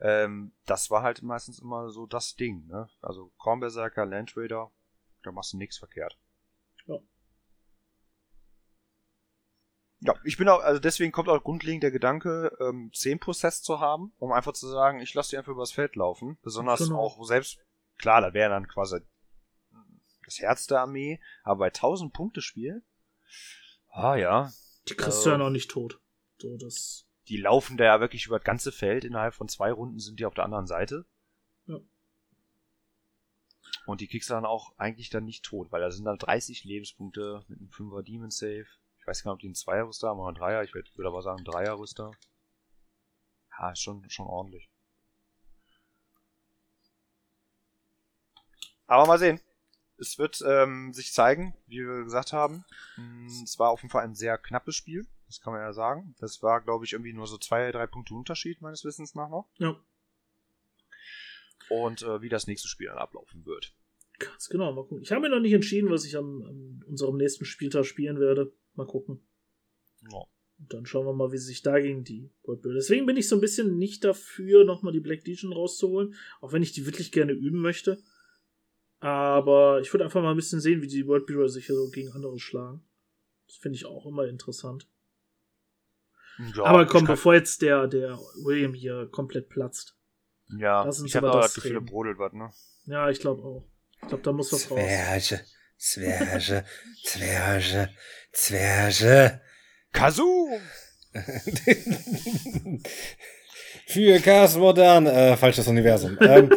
Ähm, das war halt meistens immer so das Ding, ne? Also Kornberserker, Land Raider, da machst du nichts verkehrt. Ja. Ja, ich bin auch, also deswegen kommt auch grundlegend der Gedanke, ähm, 10% zu haben, um einfach zu sagen, ich lasse die einfach übers Feld laufen. Besonders genau. auch selbst Klar, das wäre dann quasi das Herz der Armee, aber bei 1000 Punkte Spiel, ah ja. Die kriegst du ja noch nicht tot. So, das. Die laufen da ja wirklich über das ganze Feld. Innerhalb von zwei Runden sind die auf der anderen Seite. Ja. Und die kriegst du dann auch eigentlich dann nicht tot, weil da sind dann 30 Lebenspunkte mit einem 5er Demon Save. Ich weiß gar nicht, ob die einen Zweier-Rüster haben oder einen Dreier. Ich würde aber sagen, Dreier-Rüster. Ja, ist schon, schon ordentlich. Aber mal sehen. Es wird ähm, sich zeigen, wie wir gesagt haben. Mm, es war auf jeden Fall ein sehr knappes Spiel. Das kann man ja sagen. Das war, glaube ich, irgendwie nur so zwei, drei Punkte Unterschied, meines Wissens nach noch. Ja. Und äh, wie das nächste Spiel dann ablaufen wird. Ganz genau, mal gucken. Ich habe mir noch nicht entschieden, was ich an, an unserem nächsten Spieltag spielen werde. Mal gucken. Ja. Und dann schauen wir mal, wie sich da gegen die World Builder. Deswegen bin ich so ein bisschen nicht dafür, nochmal die Black Legion rauszuholen. Auch wenn ich die wirklich gerne üben möchte. Aber ich würde einfach mal ein bisschen sehen, wie die World Builder sich so gegen andere schlagen. Das finde ich auch immer interessant. Ja, aber komm, bevor jetzt der, der William hier komplett platzt. Ja, das ich habe das Gefühl, brodelt was, ne? Ja, ich glaube auch. Ich glaube, da muss was Zwerge, raus. Zwerge, Zwerge, Zwerge. Kazoo! Für Chaos Modern, äh, falsches Universum. ähm,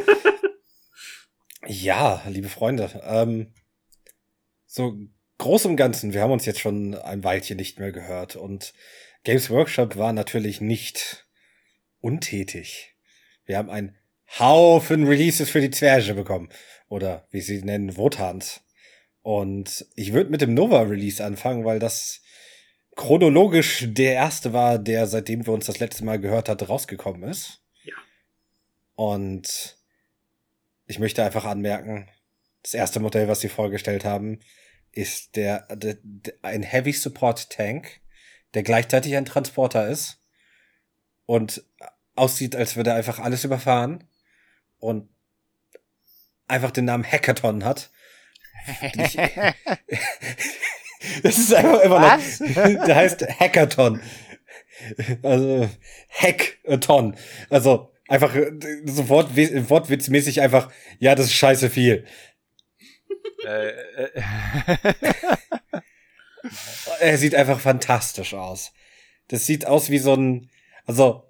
ja, liebe Freunde, ähm, so groß im Ganzen, wir haben uns jetzt schon ein Weilchen nicht mehr gehört und Games Workshop war natürlich nicht untätig. Wir haben einen Haufen Releases für die Zwerge bekommen. Oder wie sie nennen, Wotans. Und ich würde mit dem Nova Release anfangen, weil das chronologisch der erste war, der seitdem wir uns das letzte Mal gehört hatten, rausgekommen ist. Ja. Und ich möchte einfach anmerken, das erste Modell, was sie vorgestellt haben, ist der, der, der ein Heavy Support Tank, der gleichzeitig ein Transporter ist und aussieht, als würde er einfach alles überfahren und einfach den Namen Hackathon hat. Ich, das ist einfach immer was? noch, der heißt Hackathon. Also Hackathon. Also Einfach äh, sofort wortwitzmäßig einfach, ja, das ist scheiße viel. Äh, äh. er sieht einfach fantastisch aus. Das sieht aus wie so ein, also,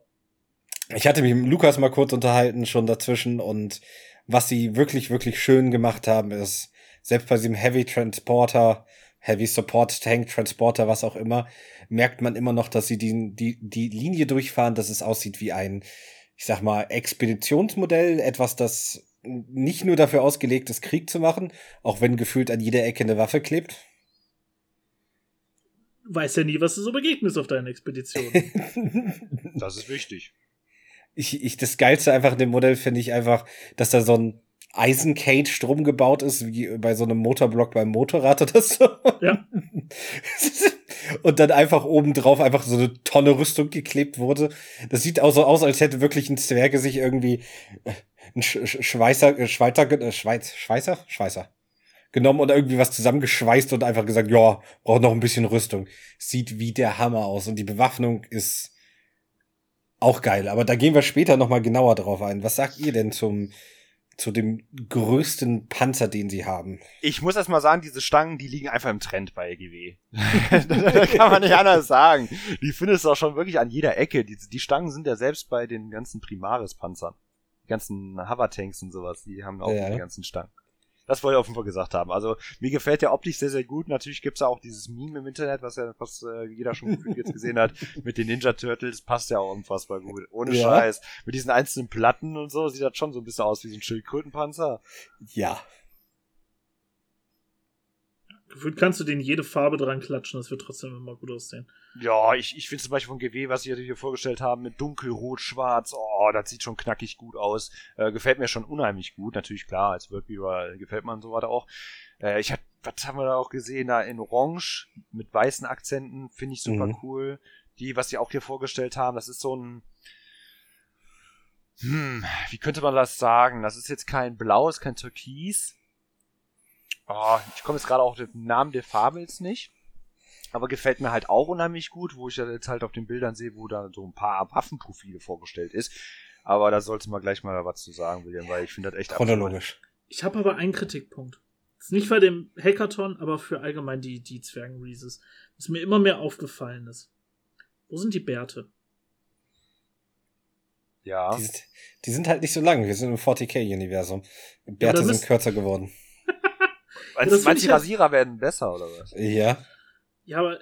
ich hatte mich mit Lukas mal kurz unterhalten schon dazwischen und was sie wirklich, wirklich schön gemacht haben, ist, selbst bei diesem Heavy Transporter, Heavy Support Tank Transporter, was auch immer, merkt man immer noch, dass sie die, die, die Linie durchfahren, dass es aussieht wie ein, ich sag mal, Expeditionsmodell, etwas, das nicht nur dafür ausgelegt ist, Krieg zu machen, auch wenn gefühlt an jeder Ecke eine Waffe klebt. Weiß ja nie, was du so begegnest auf deinen Expeditionen. das ist wichtig. Ich, ich, das Geilste einfach in dem Modell finde ich einfach, dass da so ein Eisencage drum gebaut ist, wie bei so einem Motorblock beim Motorrad oder so. Ja. und dann einfach oben drauf einfach so eine Tonne Rüstung geklebt wurde. Das sieht auch so aus, als hätte wirklich ein Zwerge sich irgendwie äh, ein Sch Schweißer, äh, Schweizer, äh, Schweiz, Schweißer, Schweißer genommen und irgendwie was zusammengeschweißt und einfach gesagt, ja, braucht noch ein bisschen Rüstung. Sieht wie der Hammer aus und die Bewaffnung ist auch geil. Aber da gehen wir später noch mal genauer drauf ein. Was sagt ihr denn zum zu dem größten Panzer, den sie haben. Ich muss erst mal sagen, diese Stangen, die liegen einfach im Trend bei EGW. da kann man nicht anders sagen. Die findest du auch schon wirklich an jeder Ecke. Die, die Stangen sind ja selbst bei den ganzen Primaris-Panzern. Die ganzen Hover-Tanks und sowas, die haben auch ja. die ganzen Stangen. Das wollte ich auf jeden Fall gesagt haben. Also mir gefällt der optisch sehr, sehr gut. Natürlich gibt's ja auch dieses Meme im Internet, was ja fast äh, jeder schon jetzt gesehen hat, mit den Ninja Turtles. Passt ja auch unfassbar gut. Ohne ja. Scheiß. Mit diesen einzelnen Platten und so sieht das schon so ein bisschen aus wie so ein Schildkrötenpanzer. Ja. Gefühlt kannst du den jede Farbe dran klatschen, das wird trotzdem immer gut aussehen. Ja, ich, ich finde zum Beispiel von GW, was sie hier vorgestellt haben, mit dunkelrot, schwarz, oh, das sieht schon knackig gut aus. Äh, gefällt mir schon unheimlich gut. Natürlich, klar, als Worldviewer gefällt man so weiter auch. Äh, ich hab, was haben wir da auch gesehen? Da in Orange mit weißen Akzenten, finde ich super mhm. cool. Die, was sie auch hier vorgestellt haben, das ist so ein, hm, wie könnte man das sagen? Das ist jetzt kein Blau, ist kein Türkis. Oh, ich komme jetzt gerade auch den Namen der Farbe jetzt nicht. Aber gefällt mir halt auch unheimlich gut, wo ich ja jetzt halt auf den Bildern sehe, wo da so ein paar Waffenprofile vorgestellt ist. Aber da sollte man gleich mal was zu sagen, William, weil ich finde das echt chronologisch. Ich habe aber einen Kritikpunkt. Ist nicht bei dem Hackathon, aber für allgemein die, die Zwergen-Reeses. Was mir immer mehr aufgefallen ist. Wo sind die Bärte? Ja. Die sind, die sind halt nicht so lang. Wir sind im 40k-Universum. Bärte ja, sind kürzer geworden. Meinst, meinst die Rasierer halt werden besser, oder was? Ja. Ja, aber,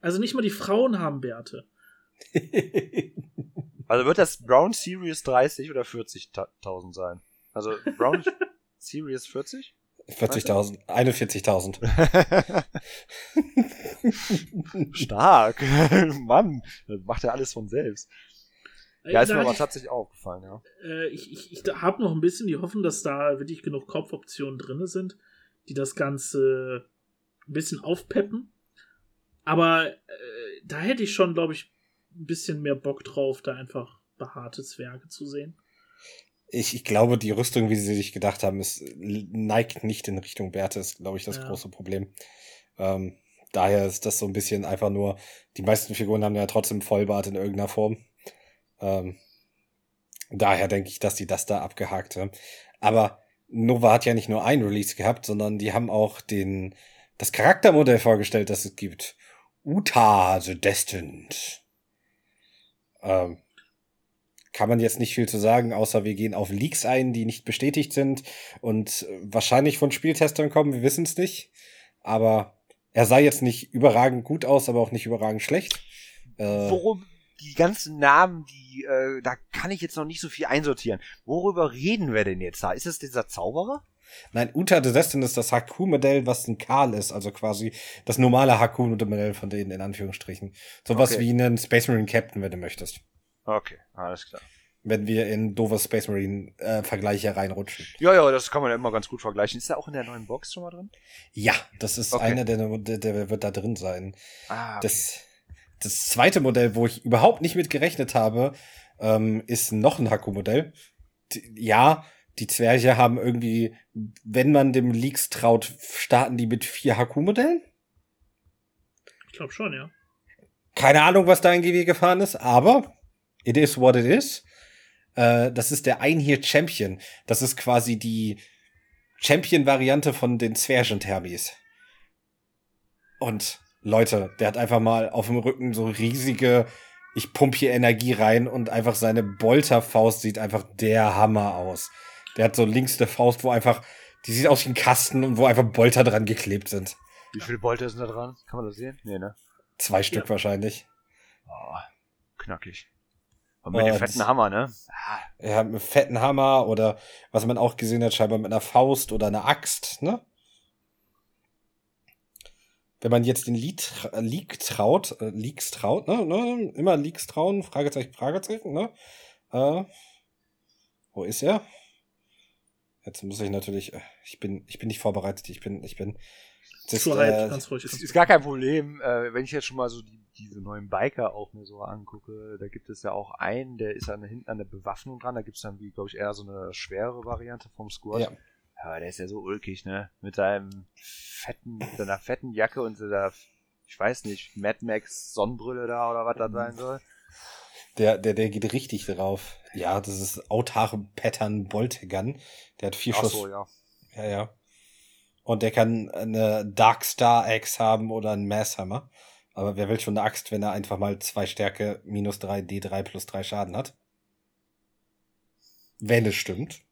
also nicht mal die Frauen haben Bärte. also wird das Brown Series 30 oder 40.000 sein? Also Brown Series 40? 40.000, 41.000. Stark. Mann, das macht ja alles von selbst. Äh, ja, ist mir aber tatsächlich aufgefallen, ja. Äh, ich ich, ich habe noch ein bisschen die Hoffnung, dass da wirklich genug Kopfoptionen drin sind, die das Ganze ein bisschen aufpeppen. Aber äh, da hätte ich schon, glaube ich, ein bisschen mehr Bock drauf, da einfach behaarte Zwerge zu sehen. Ich, ich glaube, die Rüstung, wie sie sich gedacht haben, ist, neigt nicht in Richtung Bärte, ist, glaube ich, das ja. große Problem. Ähm, daher ist das so ein bisschen einfach nur, die meisten Figuren haben ja trotzdem Vollbart in irgendeiner Form. Ähm, daher denke ich, dass die das da abgehakt haben. Aber Nova hat ja nicht nur ein Release gehabt, sondern die haben auch den, das Charaktermodell vorgestellt, das es gibt. Uta the Destined. Ähm, kann man jetzt nicht viel zu sagen, außer wir gehen auf Leaks ein, die nicht bestätigt sind und wahrscheinlich von Spieltestern kommen, wir wissen es nicht. Aber er sah jetzt nicht überragend gut aus, aber auch nicht überragend schlecht. Äh, Worum die ganzen Namen, die, äh, da kann ich jetzt noch nicht so viel einsortieren. Worüber reden wir denn jetzt da? Ist es dieser Zauberer? Nein, Uta the Destin ist das Haku-Modell, was ein Karl ist, also quasi das normale Haku-Modell von denen in Anführungsstrichen. Sowas okay. wie einen Space Marine Captain, wenn du möchtest. Okay, alles klar. Wenn wir in doofe Space Marine äh, Vergleiche reinrutschen. Ja, ja, das kann man ja immer ganz gut vergleichen. Ist der auch in der neuen Box schon mal drin? Ja, das ist okay. einer, der, der, der wird da drin sein. Ah, okay. Das, das zweite Modell, wo ich überhaupt nicht mit gerechnet habe, ähm, ist noch ein Haku-Modell. Ja, die Zwerche haben irgendwie, wenn man dem Leaks traut, starten die mit vier Haku-Modellen? Ich glaube schon, ja. Keine Ahnung, was da in GW gefahren ist, aber it is what it is. Äh, das ist der Ein hier Champion. Das ist quasi die Champion-Variante von den Zwergen-Thermis. Und Leute, der hat einfach mal auf dem Rücken so riesige, ich pump hier Energie rein und einfach seine Bolterfaust sieht einfach der Hammer aus. Der hat so links eine Faust, wo einfach, die sieht aus wie ein Kasten und wo einfach Bolter dran geklebt sind. Wie viele Bolter sind da dran? Kann man das sehen? Nee, ne? Zwei Stück ja. wahrscheinlich. Oh, knackig. Und mit dem fetten Hammer, ne? Ja, mit einem fetten Hammer oder was man auch gesehen hat, scheinbar mit einer Faust oder einer Axt, ne? Wenn man jetzt den Leak, Leak traut, äh, Leaks traut, ne, ne? Immer Leaks trauen, Fragezeichen, Fragezeichen, ne? Äh, wo ist er? Jetzt muss ich natürlich, äh, ich bin, ich bin nicht vorbereitet, ich bin, ich bin. Das, äh, ganz ruhig. Ist, ist gar kein Problem, äh, wenn ich jetzt schon mal so die, diese neuen Biker auch mir so angucke, da gibt es ja auch einen, der ist an, hinten an der Bewaffnung dran, da gibt es dann wie, glaube ich, eher so eine schwere Variante vom Squad. Ja. Ja, der ist ja so ulkig, ne? Mit seinem fetten, mit seiner fetten Jacke und seiner, ich weiß nicht, Mad Max Sonnenbrille da oder was das sein soll. Der, der, der geht richtig drauf. Ja, das ist Autar Pattern Boltegun. Der hat vier Ach Schuss. So, ja. Ja, ja. Und der kann eine Dark Star Axe haben oder einen Masshammer. Aber wer will schon eine Axt, wenn er einfach mal zwei Stärke minus drei D3 plus drei Schaden hat? Wenn es stimmt.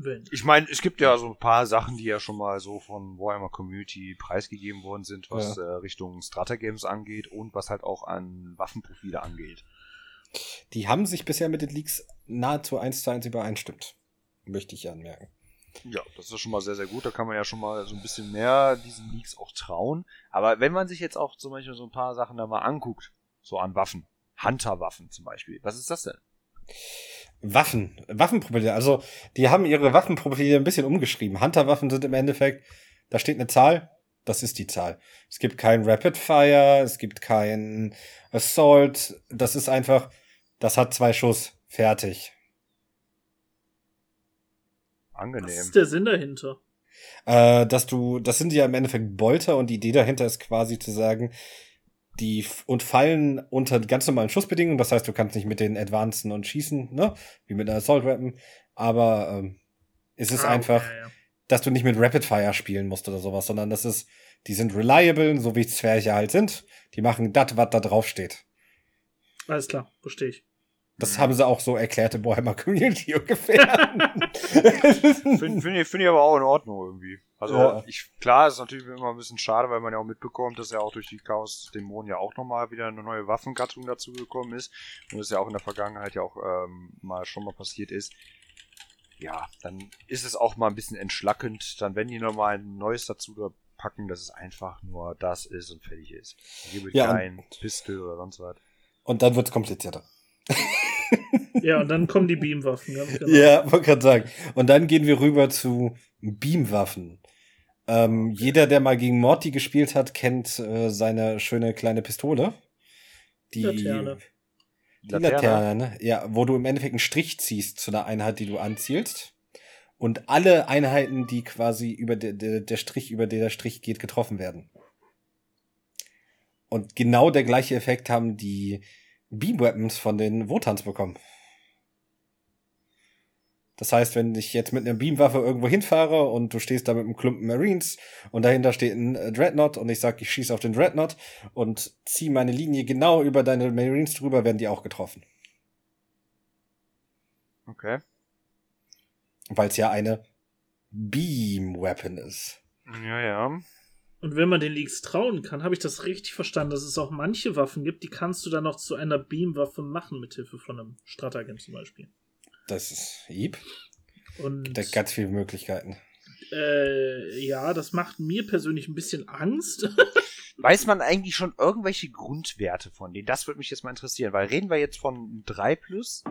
Wenn. Ich meine, es gibt ja so ein paar Sachen, die ja schon mal so von Warhammer Community preisgegeben worden sind, was ja. äh, Richtung Stratagems angeht und was halt auch an Waffenprofile angeht. Die haben sich bisher mit den Leaks nahezu eins zu eins übereinstimmt. Möchte ich anmerken. Ja, das ist schon mal sehr, sehr gut. Da kann man ja schon mal so ein bisschen mehr diesen Leaks auch trauen. Aber wenn man sich jetzt auch zum Beispiel so ein paar Sachen da mal anguckt, so an Waffen, Hunter-Waffen zum Beispiel, was ist das denn? Waffen, Waffenprofile. Also, die haben ihre Waffenprofile ein bisschen umgeschrieben. Hunter-Waffen sind im Endeffekt, da steht eine Zahl, das ist die Zahl. Es gibt kein Rapid Fire, es gibt kein Assault, das ist einfach, das hat zwei Schuss, fertig. Angenehm. Was ist der Sinn dahinter? Äh, dass du, das sind ja im Endeffekt Bolter und die Idee dahinter ist quasi zu sagen, die und fallen unter ganz normalen Schussbedingungen. Das heißt, du kannst nicht mit den Advancen und schießen, ne? Wie mit einer Assault Weapon. Aber ähm, es ist ah, einfach, okay, ja. dass du nicht mit Rapid Fire spielen musst oder sowas, sondern das ist, die sind reliable, so wie Zwerche halt sind. Die machen das, was da drauf steht. Alles klar, verstehe ich. Das haben sie auch so erklärt im Warhammer Community ungefähr. Finde find ich, find ich aber auch in Ordnung irgendwie. Also ja. ich, klar, ist natürlich immer ein bisschen schade, weil man ja auch mitbekommt, dass ja auch durch die Chaos Dämonen ja auch nochmal wieder eine neue Waffengattung dazugekommen ist. Und das ja auch in der Vergangenheit ja auch ähm, mal schon mal passiert ist. Ja, dann ist es auch mal ein bisschen entschlackend. Dann wenn die nochmal ein neues dazu packen, dass es einfach nur das ist und fertig ist. Hier wird ja, kein Pistol oder sonst was. Und dann wird's komplizierter. ja, und dann kommen die Beamwaffen. Genau. Ja, wollte gerade sagen. Und dann gehen wir rüber zu Beamwaffen. Ähm, jeder, der mal gegen Morty gespielt hat, kennt äh, seine schöne kleine Pistole. Die Laterne. Die Laterne, Laterne ne? Ja, wo du im Endeffekt einen Strich ziehst zu einer Einheit, die du anzielst. Und alle Einheiten, die quasi über de, de, der Strich, über den der Strich geht, getroffen werden. Und genau der gleiche Effekt haben die Beam Weapons von den Wotans bekommen. Das heißt, wenn ich jetzt mit einer Beamwaffe irgendwo hinfahre und du stehst da mit einem Klumpen Marines und dahinter steht ein äh, Dreadnought und ich sag, ich schieße auf den Dreadnought und ziehe meine Linie genau über deine Marines drüber, werden die auch getroffen. Okay. Weil es ja eine Beam Weapon ist. Ja, ja. Und wenn man den Leaks trauen kann, habe ich das richtig verstanden, dass es auch manche Waffen gibt, die kannst du dann noch zu einer Beam-Waffe machen, mit Hilfe von einem Stratagen zum Beispiel. Das ist lieb. Und da ganz viele Möglichkeiten. Äh, ja, das macht mir persönlich ein bisschen Angst. Weiß man eigentlich schon irgendwelche Grundwerte von denen? Das würde mich jetzt mal interessieren, weil reden wir jetzt von 3 plus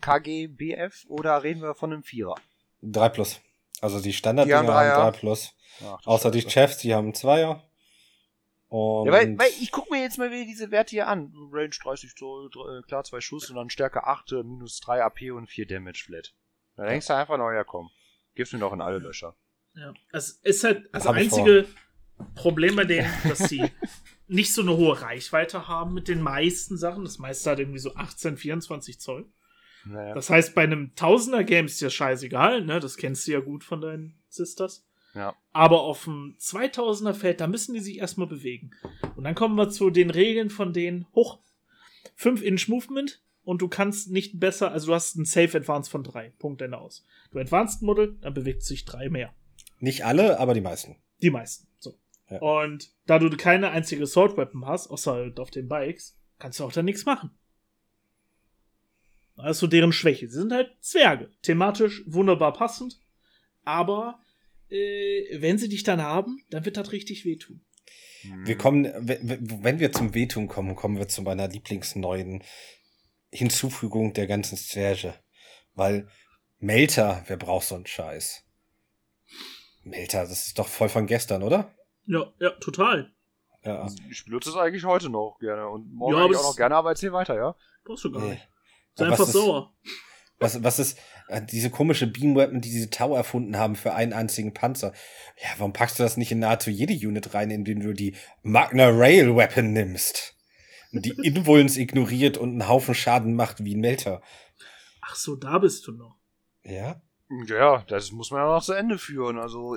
KGBF oder reden wir von einem 4er? 3 plus. Also die Standarddinger haben 3 plus. Ach, Außer die Chefs, die haben Zweier. Und ja, weil, weil ich guck mir jetzt mal wieder diese Werte hier an. Range 30 Zoll, äh, klar, zwei Schuss und dann Stärke 8, äh, minus 3 AP und 4 Damage flat. Da denkst du einfach noch, ja komm, gib's mir doch in alle Löcher. Ja, es ist halt das, das einzige Problem bei denen, dass sie nicht so eine hohe Reichweite haben mit den meisten Sachen. Das meiste hat irgendwie so 18, 24 Zoll. Naja. Das heißt, bei einem Tausender-Game ist ja scheißegal, ne? Das kennst du ja gut von deinen Sisters. Ja. Aber auf dem 2000er Feld, da müssen die sich erstmal bewegen. Und dann kommen wir zu den Regeln von denen hoch. 5 Inch Movement und du kannst nicht besser, also du hast einen Safe Advance von 3. Punkt Ende aus. Du Advanced Model, dann bewegt sich 3 mehr. Nicht alle, aber die meisten. Die meisten. So. Ja. Und da du keine einzige Sword Weapon hast, außer halt auf den Bikes, kannst du auch da nichts machen. Das ist so deren Schwäche. Sie sind halt Zwerge. Thematisch wunderbar passend, aber äh, wenn sie dich dann haben, dann wird das richtig wehtun. Wir kommen, wenn wir zum Wehtun kommen, kommen wir zu meiner lieblingsneuen Hinzufügung der ganzen Zwerge. Weil Melter, wer braucht so einen Scheiß? Melter, das ist doch voll von gestern, oder? Ja, ja, total. Ja. Ich benutze es eigentlich heute noch gerne und morgen ja, auch noch gerne, aber erzähl weiter, ja? Brauchst du gar nicht. Sei einfach sauer. Was, was ist äh, diese komische Beam-Weapon, die diese Tau erfunden haben für einen einzigen Panzer? Ja, warum packst du das nicht in nahezu jede Unit rein, indem du die Magna Rail Weapon nimmst? Die Invulns ignoriert und einen Haufen Schaden macht wie ein Melter. Ach so, da bist du noch. Ja? Ja, das muss man ja noch zu Ende führen. Also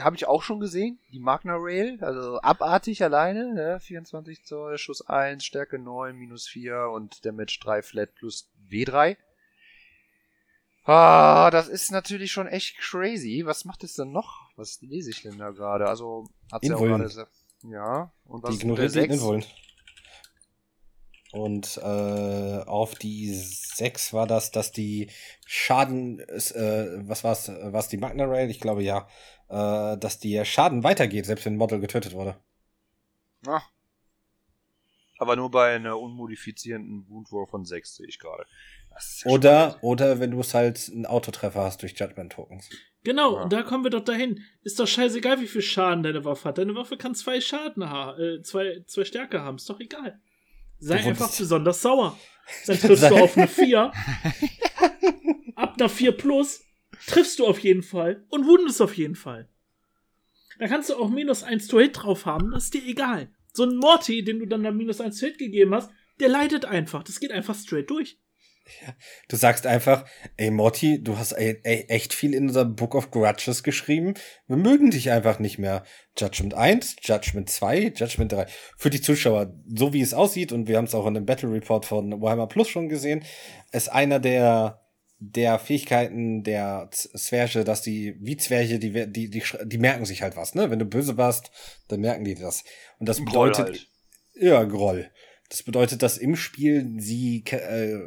habe ich auch schon gesehen, die Magna Rail, also abartig alleine, ne? 24 Zoll, Schuss 1, Stärke 9, minus 4 und Damage 3 Flat plus W3. Ah, das ist natürlich schon echt crazy. Was macht es denn noch? Was lese ich denn da gerade? Also, hat ja auch gerade Ja, und was die ignoriert den wollen. Und äh, auf die 6 war das, dass die Schaden, äh, was war's, was die Magna Rail? Ich glaube ja, äh, dass die Schaden weitergeht, selbst wenn ein Model getötet wurde. Ah. Aber nur bei einer unmodifizierenden Woundwurf von 6 sehe ich gerade. Ja oder, spannend. oder wenn du es halt einen Autotreffer hast durch Judgment Tokens. Genau, ja. und da kommen wir doch dahin. Ist doch scheißegal, wie viel Schaden deine Waffe hat. Deine Waffe kann zwei Schaden haben, äh, zwei, zwei Stärke haben. Ist doch egal. Sei einfach besonders sauer. Dann triffst du auf eine 4. Ab einer 4 plus triffst du auf jeden Fall und wundest auf jeden Fall. Da kannst du auch minus 1 to Hit drauf haben, das ist dir egal. So ein Morty, den du dann da minus 1 to Hit gegeben hast, der leidet einfach. Das geht einfach straight durch. Ja, du sagst einfach, ey Morty, du hast ey, ey, echt viel in unser Book of Grudges geschrieben. Wir mögen dich einfach nicht mehr. Judgment 1, Judgment 2, Judgment 3. Für die Zuschauer, so wie es aussieht, und wir haben es auch in dem Battle Report von Warhammer Plus schon gesehen, ist einer der der Fähigkeiten der Zwerge, dass die, wie Zwerche, die, die, die, die merken sich halt was, ne? Wenn du böse warst, dann merken die das. Und das bedeutet, halt. ja, Groll. Das bedeutet, dass im Spiel sie äh,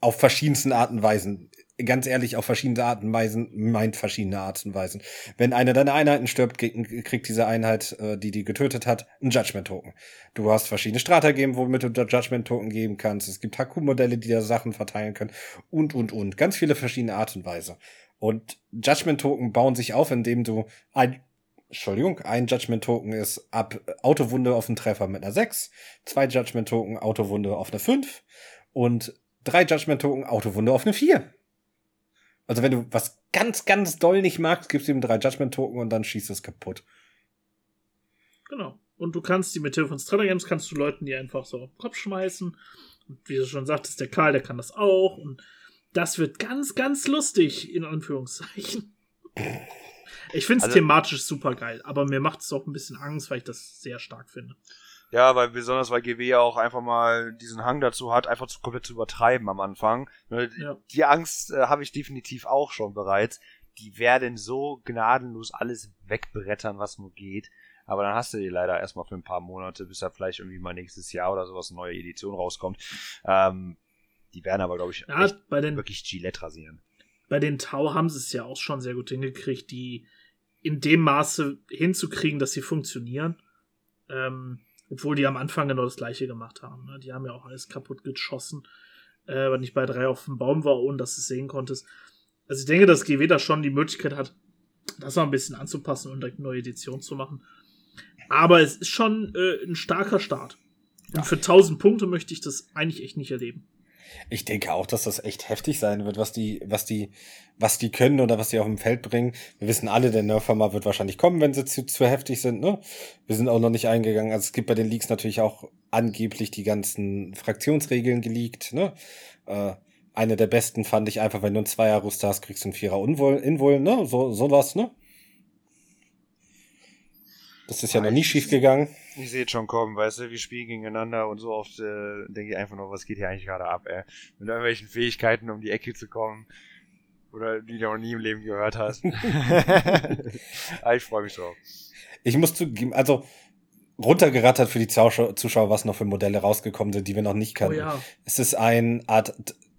auf verschiedensten Arten und Weisen, ganz ehrlich, auf verschiedene Arten und Weisen, meint verschiedene Arten und Weisen. Wenn eine deiner Einheiten stirbt, kriegt diese Einheit, äh, die die getötet hat, einen Judgment-Token. Du hast verschiedene Stratagemen, womit du Judgment-Token geben kannst. Es gibt Haku-Modelle, die da Sachen verteilen können. Und, und, und. Ganz viele verschiedene Arten und Weise. Und Judgment-Token bauen sich auf, indem du ein Entschuldigung, ein Judgment-Token ist ab Autowunde auf einen Treffer mit einer 6, zwei Judgment-Token Autowunde auf eine 5 und drei Judgment-Token, Autowunde auf eine 4. Also wenn du was ganz, ganz doll nicht magst, gibst du ihm drei Judgment-Token und dann schießt es kaputt. Genau. Und du kannst die mit Hilfe von Stratagems kannst du Leuten die einfach so auf den Kopf schmeißen. Und wie du schon sagtest, der Karl, der kann das auch. Und das wird ganz, ganz lustig, in Anführungszeichen. Ich finde es also, thematisch super geil, aber mir macht es auch ein bisschen Angst, weil ich das sehr stark finde. Ja, weil besonders weil GW ja auch einfach mal diesen Hang dazu hat, einfach zu komplett zu übertreiben am Anfang. Ne, ja. Die Angst äh, habe ich definitiv auch schon bereits. Die werden so gnadenlos alles wegbrettern, was nur geht. Aber dann hast du die leider erstmal für ein paar Monate, bis da vielleicht irgendwie mal nächstes Jahr oder sowas eine neue Edition rauskommt. Ähm, die werden aber, glaube ich, ja, bei den, wirklich Gillette rasieren. Bei den Tau haben sie es ja auch schon sehr gut hingekriegt, die in dem Maße hinzukriegen, dass sie funktionieren. Ähm, obwohl die am Anfang genau das gleiche gemacht haben. Ne? Die haben ja auch alles kaputt geschossen, äh, wenn ich bei drei auf dem Baum war, ohne dass du es sehen konntest. Also ich denke, dass GW da schon die Möglichkeit hat, das mal ein bisschen anzupassen und direkt eine neue Edition zu machen. Aber es ist schon äh, ein starker Start. Und für 1000 Punkte möchte ich das eigentlich echt nicht erleben. Ich denke auch, dass das echt heftig sein wird, was die, was die, was die können oder was die auf dem Feld bringen. Wir wissen alle, der Nerfhammer wird wahrscheinlich kommen, wenn sie zu, zu heftig sind, ne? Wir sind auch noch nicht eingegangen. Also es gibt bei den Leaks natürlich auch angeblich die ganzen Fraktionsregeln geleakt, ne? Äh, eine der besten fand ich einfach, wenn du ein Zweier-Rüster hast, kriegst du einen Vierer Invollen, ne? So, sowas, ne? Das ist ja noch nie schief gegangen. Ich sehe schon kommen, weißt du, wir spielen gegeneinander und so oft äh, denke ich einfach nur, was geht hier eigentlich gerade ab, ey. Mit irgendwelchen Fähigkeiten um die Ecke zu kommen. Oder die du noch nie im Leben gehört hast. Aber ich freue mich drauf. Ich muss zugeben, also runtergerattert für die Zuschauer, was noch für Modelle rausgekommen sind, die wir noch nicht kennen. Oh ja. Es ist ein Art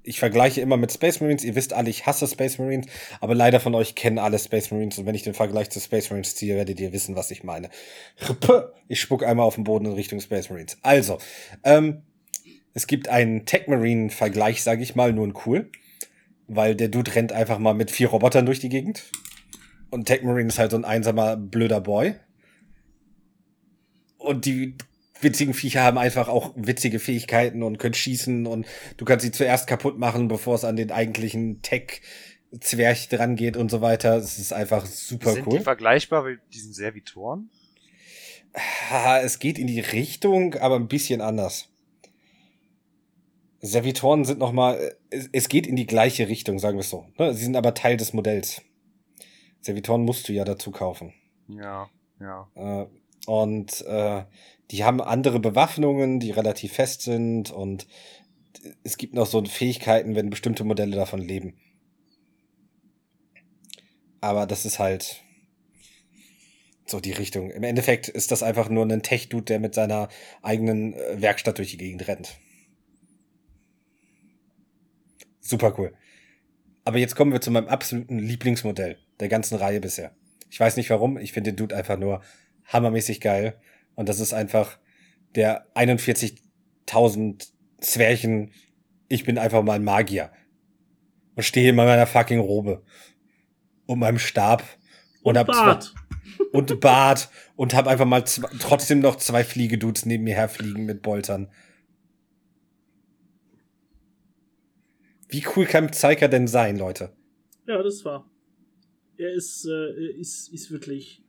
ich vergleiche immer mit Space Marines. Ihr wisst alle, ich hasse Space Marines, aber leider von euch kennen alle Space Marines. Und wenn ich den Vergleich zu Space Marines ziehe, werdet ihr wissen, was ich meine. Ich spuck einmal auf den Boden in Richtung Space Marines. Also, ähm, es gibt einen Tech Marine Vergleich, sage ich mal, nur ein cool. Weil der Dude rennt einfach mal mit vier Robotern durch die Gegend. Und Tech Marine ist halt so ein einsamer, blöder Boy. Und die witzigen Viecher haben einfach auch witzige Fähigkeiten und können schießen und du kannst sie zuerst kaputt machen, bevor es an den eigentlichen Tech Zwerch dran geht und so weiter. Es ist einfach super Sind cool. Sind die vergleichbar mit diesen Servitoren? Es geht in die Richtung, aber ein bisschen anders. Servitoren sind noch mal, es geht in die gleiche Richtung, sagen wir es so. Ne? Sie sind aber Teil des Modells. Servitoren musst du ja dazu kaufen. Ja, ja. Äh, und äh, die haben andere Bewaffnungen, die relativ fest sind und es gibt noch so Fähigkeiten, wenn bestimmte Modelle davon leben. Aber das ist halt so die Richtung. Im Endeffekt ist das einfach nur ein Tech-Dude, der mit seiner eigenen äh, Werkstatt durch die Gegend rennt. Super cool. Aber jetzt kommen wir zu meinem absoluten Lieblingsmodell der ganzen Reihe bisher. Ich weiß nicht warum, ich finde den Dude einfach nur hammermäßig geil. Und das ist einfach der 41.000 Zwerchen. Ich bin einfach mal ein Magier. Und stehe in meiner fucking Robe. Und meinem Stab. Und, und hab Bart. und Bart. Und hab einfach mal zwei, trotzdem noch zwei Fliegedudes neben mir herfliegen mit Boltern. Wie cool kann Zeiker denn sein, Leute? Ja, das war. Er ist, äh, ist, ist wirklich.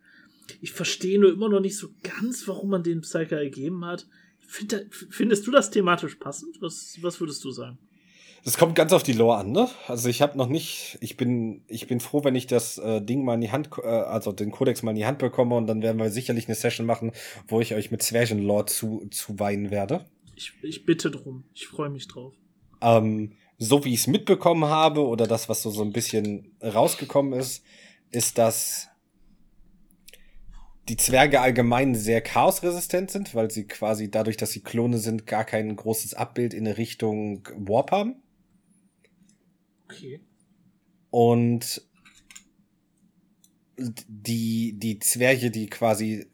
Ich verstehe nur immer noch nicht so ganz, warum man den Psyker ergeben hat. Find, findest du das thematisch passend? Was, was würdest du sagen? Es kommt ganz auf die Lore an, ne? Also ich habe noch nicht, ich bin, ich bin froh, wenn ich das äh, Ding mal in die Hand, äh, also den Kodex mal in die Hand bekomme und dann werden wir sicherlich eine Session machen, wo ich euch mit Zwergenlore zu, zu weinen werde. Ich, ich bitte drum. Ich freue mich drauf. Ähm, so wie ich es mitbekommen habe oder das, was so, so ein bisschen rausgekommen ist, ist, dass die Zwerge allgemein sehr chaosresistent sind, weil sie quasi dadurch, dass sie Klone sind, gar kein großes Abbild in eine Richtung Warp haben. Okay. Und die, die Zwerge, die quasi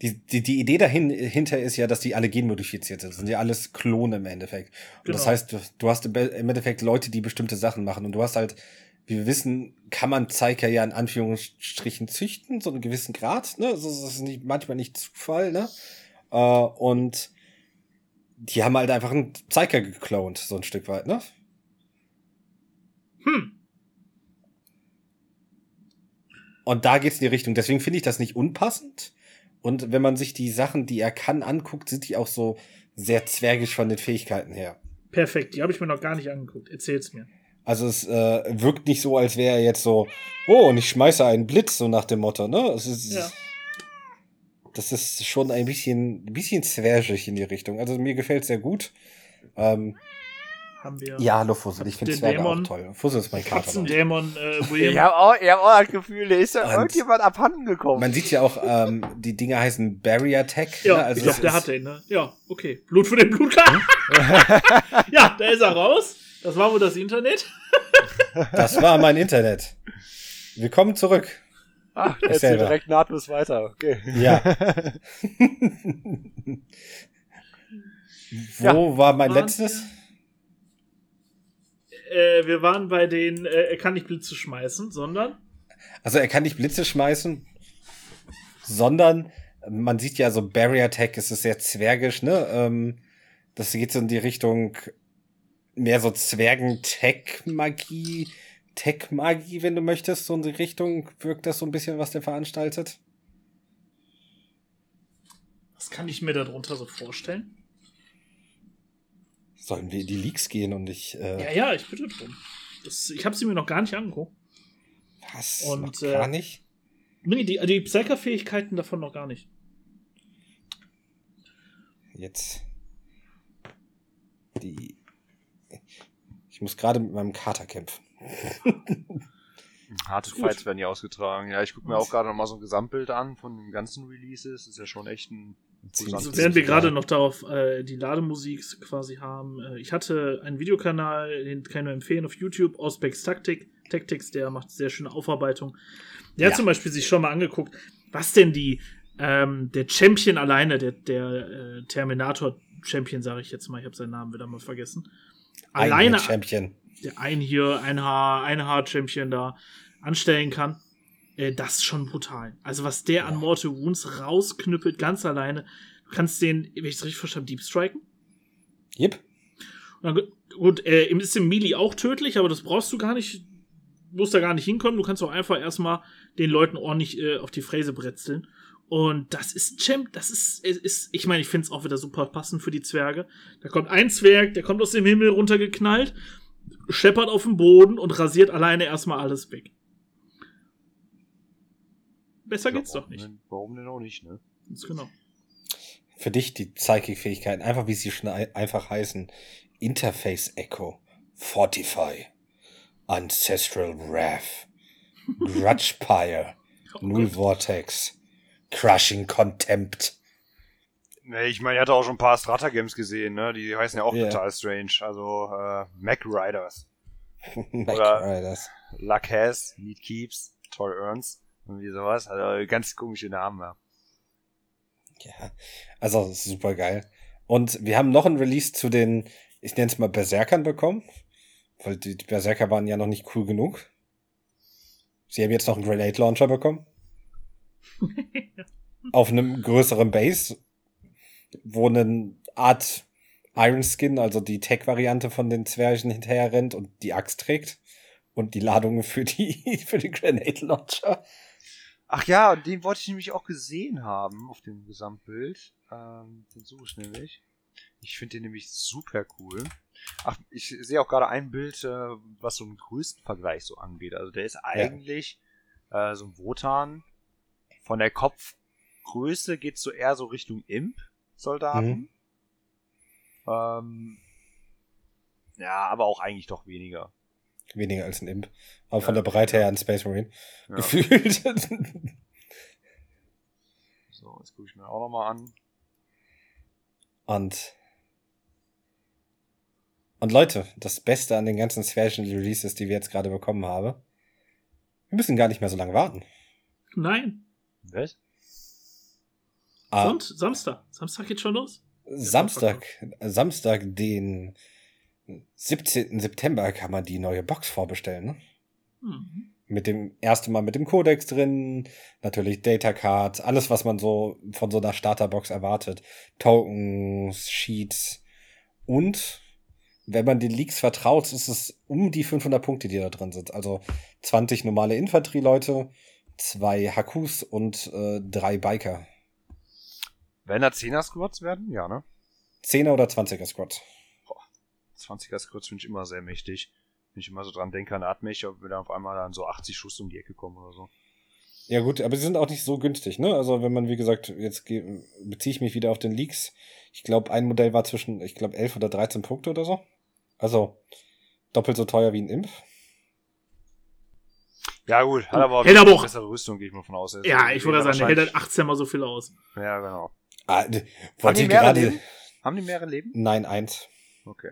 die, die, die Idee dahinter ist ja, dass die alle genmodifiziert sind. Das sind ja alles Klone im Endeffekt. Und genau. das heißt, du, du hast im Endeffekt Leute, die bestimmte Sachen machen. Und du hast halt, wie wir wissen, kann man Zeiger ja in Anführungsstrichen züchten, so einen gewissen Grad, ne? Das ist nicht, manchmal nicht Zufall, ne? Äh, und die haben halt einfach einen Zeiger geklont, so ein Stück weit, ne? Hm. Und da geht's in die Richtung. Deswegen finde ich das nicht unpassend. Und wenn man sich die Sachen, die er kann, anguckt, sind die auch so sehr zwergisch von den Fähigkeiten her. Perfekt, die habe ich mir noch gar nicht angeguckt. Erzähl's mir. Also es äh, wirkt nicht so, als wäre er jetzt so, oh, und ich schmeiße einen Blitz, so nach dem Motto, ne? Es ist, ja. Das ist schon ein bisschen, ein bisschen zwergig in die Richtung. Also mir gefällt sehr gut. Ähm, haben wir. Ja, hallo Fussel, ich finde Zwerge Dämon, auch toll. Fussel ist mein Kater. Dämon, äh. Ich habe auch, ich hab auch das Gefühl, da ist ja irgendjemand abhanden gekommen. Man sieht ja auch, ähm, die Dinger heißen Barrier Tech. Ja, ne? also ich glaube, der hat den, ne? Ja, okay. Blut für den Blutkar. ja, da ist er raus. Das war wohl das Internet. das war mein Internet. Willkommen zurück. Ach, jetzt direkt nahtlos weiter. Okay. Ja. Wo ja, war mein letztes? äh, wir waren bei den, äh, er kann nicht Blitze schmeißen, sondern. Also er kann nicht Blitze schmeißen, sondern man sieht ja so Barrier Tech, es ist sehr zwergisch, ne? Ähm, das geht so in die Richtung mehr so Zwergen-Tech-Magie, Tech-Magie, wenn du möchtest, so in die Richtung wirkt das so ein bisschen, was der veranstaltet. Was kann ich mir darunter so vorstellen? Sollen wir in die Leaks gehen und ich. Äh ja, ja, ich bitte drum. Das, ich habe sie mir noch gar nicht angeguckt. Was? Und, äh, gar nicht? Nee, die, die Psyker-Fähigkeiten davon noch gar nicht. Jetzt. Die. Ich muss gerade mit meinem Kater kämpfen. Harte Fights werden hier ausgetragen. Ja, ich gucke mir auch gerade noch mal so ein Gesamtbild an von den ganzen Releases. Das ist ja schon echt ein also während wir gerade noch darauf äh, die Lademusik quasi haben, äh, ich hatte einen Videokanal, den kann ich nur empfehlen, auf YouTube, Ausbecks Taktik, Tactics, der macht sehr schöne Aufarbeitung. Der ja. hat zum Beispiel sich schon mal angeguckt, was denn die, ähm, der Champion alleine, der, der äh, Terminator-Champion, sage ich jetzt mal, ich habe seinen Namen wieder mal vergessen. Ein alleine Champion. Der ein hier, ein Haar, ein Haar-Champion da anstellen kann äh, das ist schon brutal. Also was der ja. an Mortal Wounds rausknüppelt, ganz alleine. Du kannst den, wenn ich es richtig verstanden Deep striken. Yep. Dann, gut, äh, ist im Melee auch tödlich, aber das brauchst du gar nicht. Musst da gar nicht hinkommen. Du kannst auch einfach erstmal den Leuten ordentlich äh, auf die Fräse bretzeln. Und das ist Champ, das ist, ist ich meine, ich finde es auch wieder super passend für die Zwerge. Da kommt ein Zwerg, der kommt aus dem Himmel runtergeknallt, scheppert auf dem Boden und rasiert alleine erstmal alles weg. Besser ja, geht's doch nicht. Denn, warum denn auch nicht, ne? Ganz genau. Für dich die Psychic-Fähigkeiten, einfach wie sie schon einfach heißen. Interface Echo, Fortify, Ancestral Wrath, Grudge Pyre, oh Null Gott. Vortex, Crushing Contempt. Ne, ich meine, ich hatte auch schon ein paar Strata-Games gesehen, ne? Die heißen ja auch yeah. total strange. Also, äh, Mac Riders. Oder Luck has, Need keeps, Toy earns. Irgendwie sowas. Also ganz komische Namen, ja. Ja, also super geil. Und wir haben noch ein Release zu den, ich nenne es mal Berserkern bekommen. Weil die, die Berserker waren ja noch nicht cool genug. Sie haben jetzt noch einen Grenade Launcher bekommen. Auf einem größeren Base, wo eine Art Iron Skin, also die Tech-Variante von den Zwergen hinterher rennt und die Axt trägt. Und die Ladungen für die, für den Grenade Launcher. Ach ja, den wollte ich nämlich auch gesehen haben auf dem Gesamtbild. Ähm, den suche ich nämlich. Ich finde den nämlich super cool. Ach, ich sehe auch gerade ein Bild, äh, was so einen Größenvergleich so angeht. Also der ist eigentlich ja. äh, so ein Wotan. Von der Kopfgröße geht so eher so Richtung Imp-Soldaten. Mhm. Ähm, ja, aber auch eigentlich doch weniger. Weniger als ein Imp. Aber ja, von der Breite her ein Space Marine. Ja. Gefühlt. so, jetzt gucke ich mir auch nochmal an. Und. Und Leute, das Beste an den ganzen Special Releases, die wir jetzt gerade bekommen haben, wir müssen gar nicht mehr so lange warten. Nein. Was? Ah. Und Samstag. Samstag geht schon los. Samstag, Samstag, den 17. September kann man die neue Box vorbestellen. Ne? Mhm. Mit dem ersten Mal mit dem Codex drin, natürlich Data Cards, alles, was man so von so einer Starterbox erwartet. Tokens, Sheets und wenn man den Leaks vertraut, ist es um die 500 Punkte, die da drin sind. Also 20 normale Infanterieleute, zwei Hakus und äh, drei Biker. Werden da 10er Squads werden? Ja, ne? 10er oder 20er Squads. 20er Squads finde ich immer sehr mächtig. Wenn ich immer so dran denke an Atmech, ob wir dann auf einmal dann so 80 Schuss um die Ecke kommen oder so. Ja gut, aber sie sind auch nicht so günstig, ne? Also wenn man, wie gesagt, jetzt beziehe ich mich wieder auf den Leaks. Ich glaube, ein Modell war zwischen, ich glaube, 11 oder 13 Punkte oder so. Also doppelt so teuer wie ein Impf. Ja gut, hat aber, hält aber auch bessere Rüstung, gehe ich mal von aus. Ja, ich würde sagen, der hält halt 18 mal so viel aus. Ja, genau. Ah, wollt ihr gerade... Leben? Haben die mehrere Leben? Nein, eins. Okay.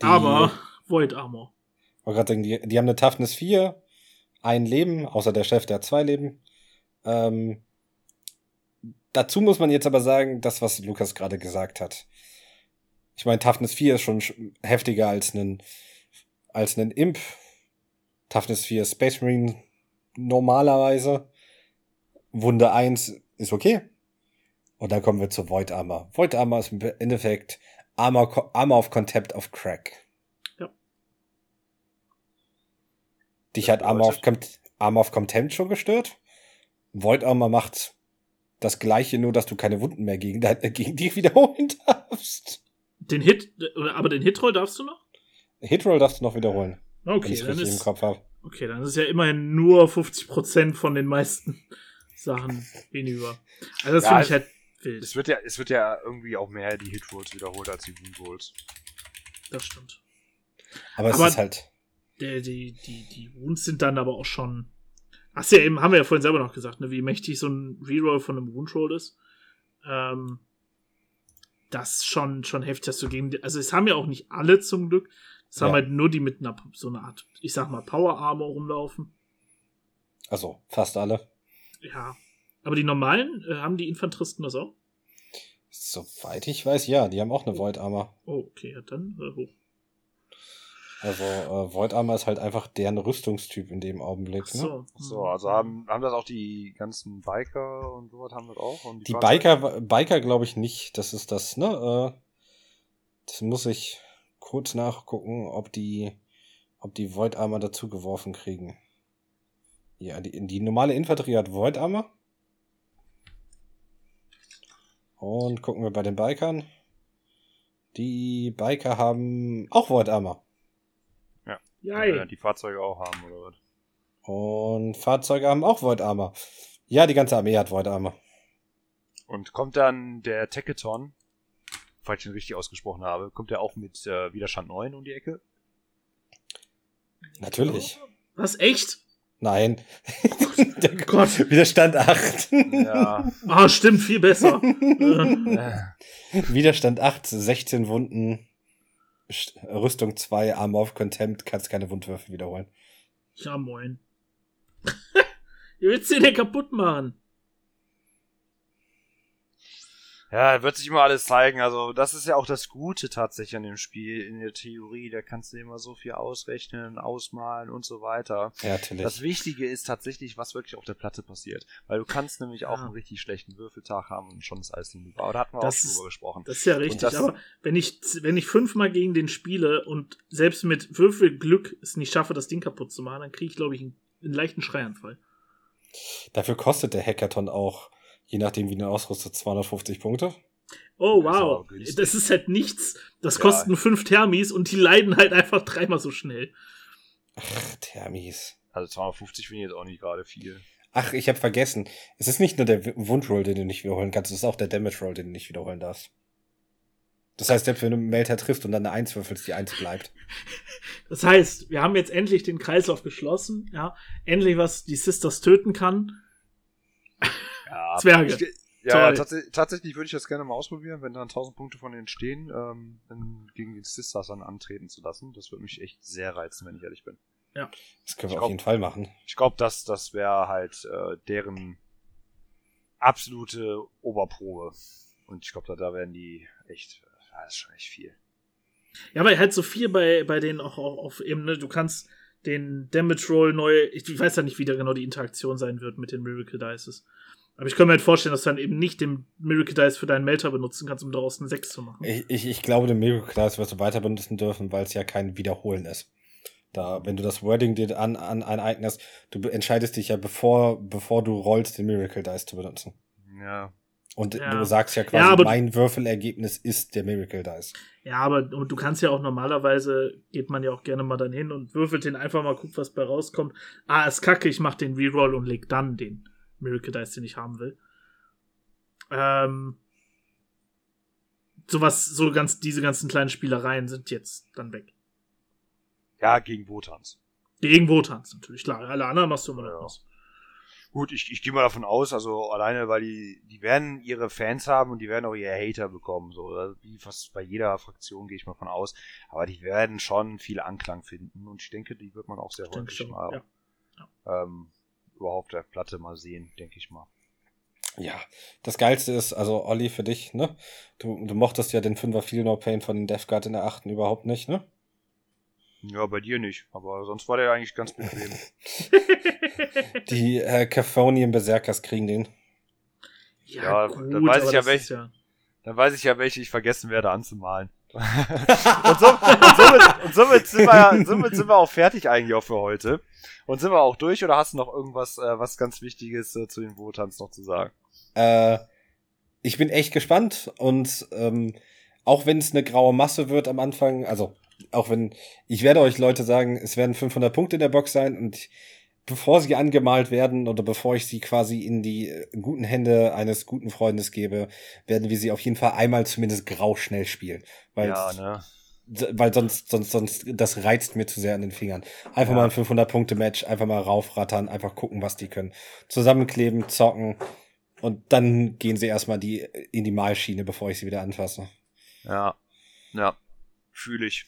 Die, aber Void Armor. Ich gerade sagen, die, die haben eine Toughness 4, ein Leben, außer der Chef, der hat zwei Leben. Ähm, dazu muss man jetzt aber sagen, das, was Lukas gerade gesagt hat. Ich meine, Toughness 4 ist schon heftiger als einen, als einen Imp. Toughness 4 Space Marine normalerweise. Wunde 1 ist okay. Und dann kommen wir zu Void Armor. Void Armor ist im Endeffekt Armor, Armor of Contempt of Crack. Ja. Dich hat Armor of, Armor of Contempt schon gestört. Void Armor macht das gleiche, nur dass du keine Wunden mehr gegen, gegen dich wiederholen darfst. Den Hit, aber den Hitroll darfst du noch? Hitroll darfst du noch wiederholen. Okay, ich dann ist, im Kopf habe. Okay, dann ist ja immerhin nur 50% von den meisten Sachen hinüber. Also das ja, finde ich halt wild. Es wird ja, es wird ja irgendwie auch mehr die Hitrolls wiederholt als die Wound Das stimmt. Aber es aber ist halt. Der, die, die, die Wounds sind dann aber auch schon. Ach ja, eben, haben wir ja vorhin selber noch gesagt, ne, wie mächtig so ein Reroll von einem Woundroll ist. Ähm, das schon, schon heftig, dass du gegen. Also, es haben ja auch nicht alle zum Glück. Es ja. haben halt nur die mit einer, so einer Art, ich sag mal, Power Armor rumlaufen. Also, fast alle. Ja. Aber die normalen, äh, haben die Infanteristen das auch? Soweit ich weiß, ja, die haben auch eine oh. Void Armor. Oh, okay, ja, dann äh, hoch. Also äh, Void Armor ist halt einfach deren Rüstungstyp in dem Augenblick. Ach so, ne? so also haben, haben das auch die ganzen Biker und sowas haben das auch? die, die Biker, Biker glaube ich nicht. Das ist das, ne? Äh, das muss ich kurz nachgucken, ob die, ob die Void Armor dazu geworfen kriegen. Ja, die, die normale Infanterie hat Void Armor. Und gucken wir bei den Bikern. Die Biker haben auch Void Armor. Ja. ja die Fahrzeuge auch haben, oder was? Und Fahrzeuge haben auch Void Armor. Ja, die ganze Armee hat Void Armor. Und kommt dann der Teketon, falls ich ihn richtig ausgesprochen habe, kommt der auch mit äh, Widerstand 9 um die Ecke? Natürlich. Was, echt? Nein. Der Gott. Widerstand 8. Ja. Ah, stimmt, viel besser. Widerstand 8, 16 Wunden. Rüstung 2, Armor of Contempt, kannst keine Wundwürfe wiederholen. Ja, moin. Wie willst du den kaputt machen? Ja, wird sich immer alles zeigen. Also, das ist ja auch das Gute tatsächlich an dem Spiel in der Theorie. Da kannst du immer so viel ausrechnen, ausmalen und so weiter. Ja, natürlich. Das Wichtige ist tatsächlich, was wirklich auf der Platte passiert. Weil du kannst nämlich ja. auch einen richtig schlechten Würfeltag haben und schon ist alles hinüber. Aber da hatten wir das auch schon drüber gesprochen. Das ist ja richtig. Das, aber wenn ich, wenn ich fünfmal gegen den spiele und selbst mit Würfelglück es nicht schaffe, das Ding kaputt zu machen, dann kriege ich, glaube ich, einen, einen leichten Schreianfall. Dafür kostet der Hackathon auch je nachdem, wie du ausrüstet, 250 Punkte. Oh, wow. Das ist, das ist halt nichts. Das ja. kosten fünf Thermis und die leiden halt einfach dreimal so schnell. Ach, Thermis. Also 250 finde ich jetzt auch nicht gerade viel. Ach, ich habe vergessen. Es ist nicht nur der Wundroll, den du nicht wiederholen kannst, es ist auch der Damage Roll, den du nicht wiederholen darfst. Das heißt, selbst wenn du einen Melter triffst und dann eine 1 würfelst, die 1 bleibt. Das heißt, wir haben jetzt endlich den Kreislauf geschlossen, ja. Endlich was die Sisters töten kann. Ja, Zwerge. Ich, ja, tats tatsächlich würde ich das gerne mal ausprobieren, wenn dann 1000 Punkte von denen stehen, ähm, dann gegen die Sisters dann antreten zu lassen. Das würde mich echt sehr reizen, wenn ich ehrlich bin. Ja. Das können wir ich auf jeden Fall machen. Ich glaube, das, das wäre halt äh, deren absolute Oberprobe. Und ich glaube, da, da werden die echt, das ist schon echt viel. Ja, weil halt so viel bei, bei denen auch, auch auf eben, ne, du kannst den Damage Roll neu, ich weiß ja nicht, wie da genau die Interaktion sein wird mit den Miracle Dices. Aber ich kann mir halt vorstellen, dass du dann eben nicht den Miracle Dice für deinen Melter benutzen kannst, um daraus einen 6 zu machen. Ich, ich, ich glaube, den Miracle Dice wirst du weiter benutzen dürfen, weil es ja kein Wiederholen ist. Da, wenn du das Wording dir an, an, aneignest, du entscheidest dich ja, bevor, bevor du rollst, den Miracle Dice zu benutzen. Ja. Und ja. du sagst ja quasi, ja, mein Würfelergebnis ist der Miracle Dice. Ja, aber du kannst ja auch normalerweise, geht man ja auch gerne mal dann hin und würfelt den einfach mal, guckt, was bei rauskommt. Ah, ist kacke, ich mach den Reroll und leg dann den Miracle Dice, den ich haben will. Ähm, sowas, so ganz, diese ganzen kleinen Spielereien sind jetzt dann weg. Ja, gegen Wotans. Gegen Wotans natürlich, klar. Alle anderen machst du immer noch was. Gut, ich, ich gehe mal davon aus, also alleine, weil die, die werden ihre Fans haben und die werden auch ihre Hater bekommen, so, wie fast bei jeder Fraktion gehe ich mal von aus. Aber die werden schon viel Anklang finden und ich denke, die wird man auch sehr häufig mal ja. Ja. Ähm, überhaupt der Platte mal sehen, denke ich mal. Ja, das Geilste ist, also Olli, für dich, ne? Du, du mochtest ja den Fünfer Feel No Pain von den Death Guard in der achten überhaupt nicht, ne? Ja, bei dir nicht, aber sonst war der eigentlich ganz bequem. Die äh, Caphonian Berserkers kriegen den. Ja, ja gut, dann weiß ich ja welche. Ja... Dann weiß ich ja, welche ich vergessen werde anzumalen. Und, so, und, somit, und somit, sind wir somit sind wir auch fertig eigentlich auch für heute. Und sind wir auch durch oder hast du noch irgendwas, äh, was ganz Wichtiges äh, zu den Votans noch zu sagen? Äh, ich bin echt gespannt und ähm, auch wenn es eine graue Masse wird am Anfang, also auch wenn, ich werde euch Leute sagen, es werden 500 Punkte in der Box sein und bevor sie angemalt werden oder bevor ich sie quasi in die äh, guten Hände eines guten Freundes gebe, werden wir sie auf jeden Fall einmal zumindest grau schnell spielen. Weil ja, ne? weil sonst, sonst, sonst, das reizt mir zu sehr an den Fingern. Einfach ja. mal ein 500-Punkte-Match, einfach mal raufrattern, einfach gucken, was die können. Zusammenkleben, zocken und dann gehen sie erstmal die, in die Malschiene, bevor ich sie wieder anfasse. Ja, ja, fühle ich.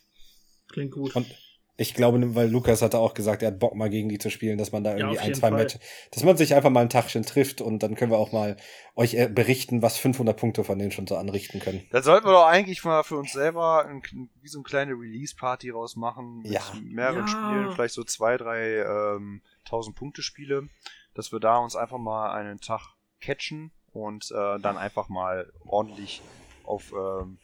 Klingt gut. Und ich glaube, weil Lukas hatte auch gesagt, er hat Bock mal gegen die zu spielen, dass man da irgendwie ja, ein, zwei Matches, dass man sich einfach mal ein Tagchen trifft und dann können wir auch mal euch äh, berichten, was 500 Punkte von denen schon so anrichten können. Dann sollten wir doch eigentlich mal für uns selber ein, wie so eine kleine Release-Party rausmachen mit ja. mehreren ja. Spielen, vielleicht so zwei, drei ähm, 1000 Punkte Spiele, dass wir da uns einfach mal einen Tag catchen und äh, dann einfach mal ordentlich auf ähm,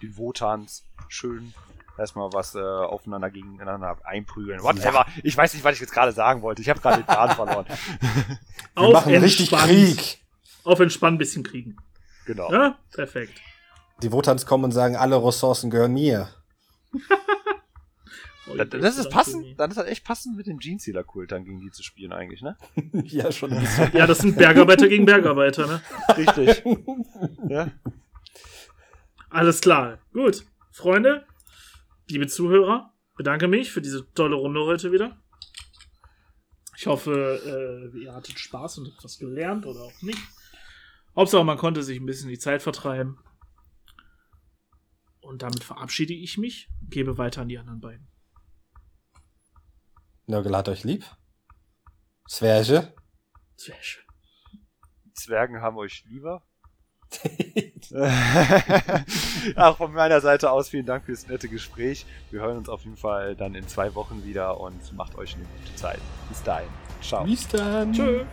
den Wotans schön erstmal was äh, aufeinander gegeneinander einprügeln. Whatever. Ja. Ich weiß nicht, was ich jetzt gerade sagen wollte. Ich habe gerade den Plan verloren. Wir auf machen richtig Krieg. Auf entspannt ein bisschen kriegen. Genau. Ja, perfekt. Die Wotans kommen und sagen, alle Ressourcen gehören mir. oh, das, das ist passend, dann ist das echt passend mit dem Jeansealer-Kult dann gegen die zu spielen eigentlich, ne? ja, schon ein bisschen. Ja, das sind Bergarbeiter gegen Bergarbeiter, ne? Richtig. ja. Alles klar. Gut. Freunde, liebe Zuhörer, bedanke mich für diese tolle Runde heute wieder. Ich hoffe, äh, ihr hattet Spaß und etwas gelernt oder auch nicht. Hauptsache, man konnte sich ein bisschen die Zeit vertreiben. Und damit verabschiede ich mich, gebe weiter an die anderen beiden. Nörgel hat euch lieb. Zwerge. Zwerge. Zwergen haben euch lieber. Auch von meiner Seite aus vielen Dank fürs nette Gespräch. Wir hören uns auf jeden Fall dann in zwei Wochen wieder und macht euch eine gute Zeit. Bis dahin. Ciao. Bis dann. Tschö.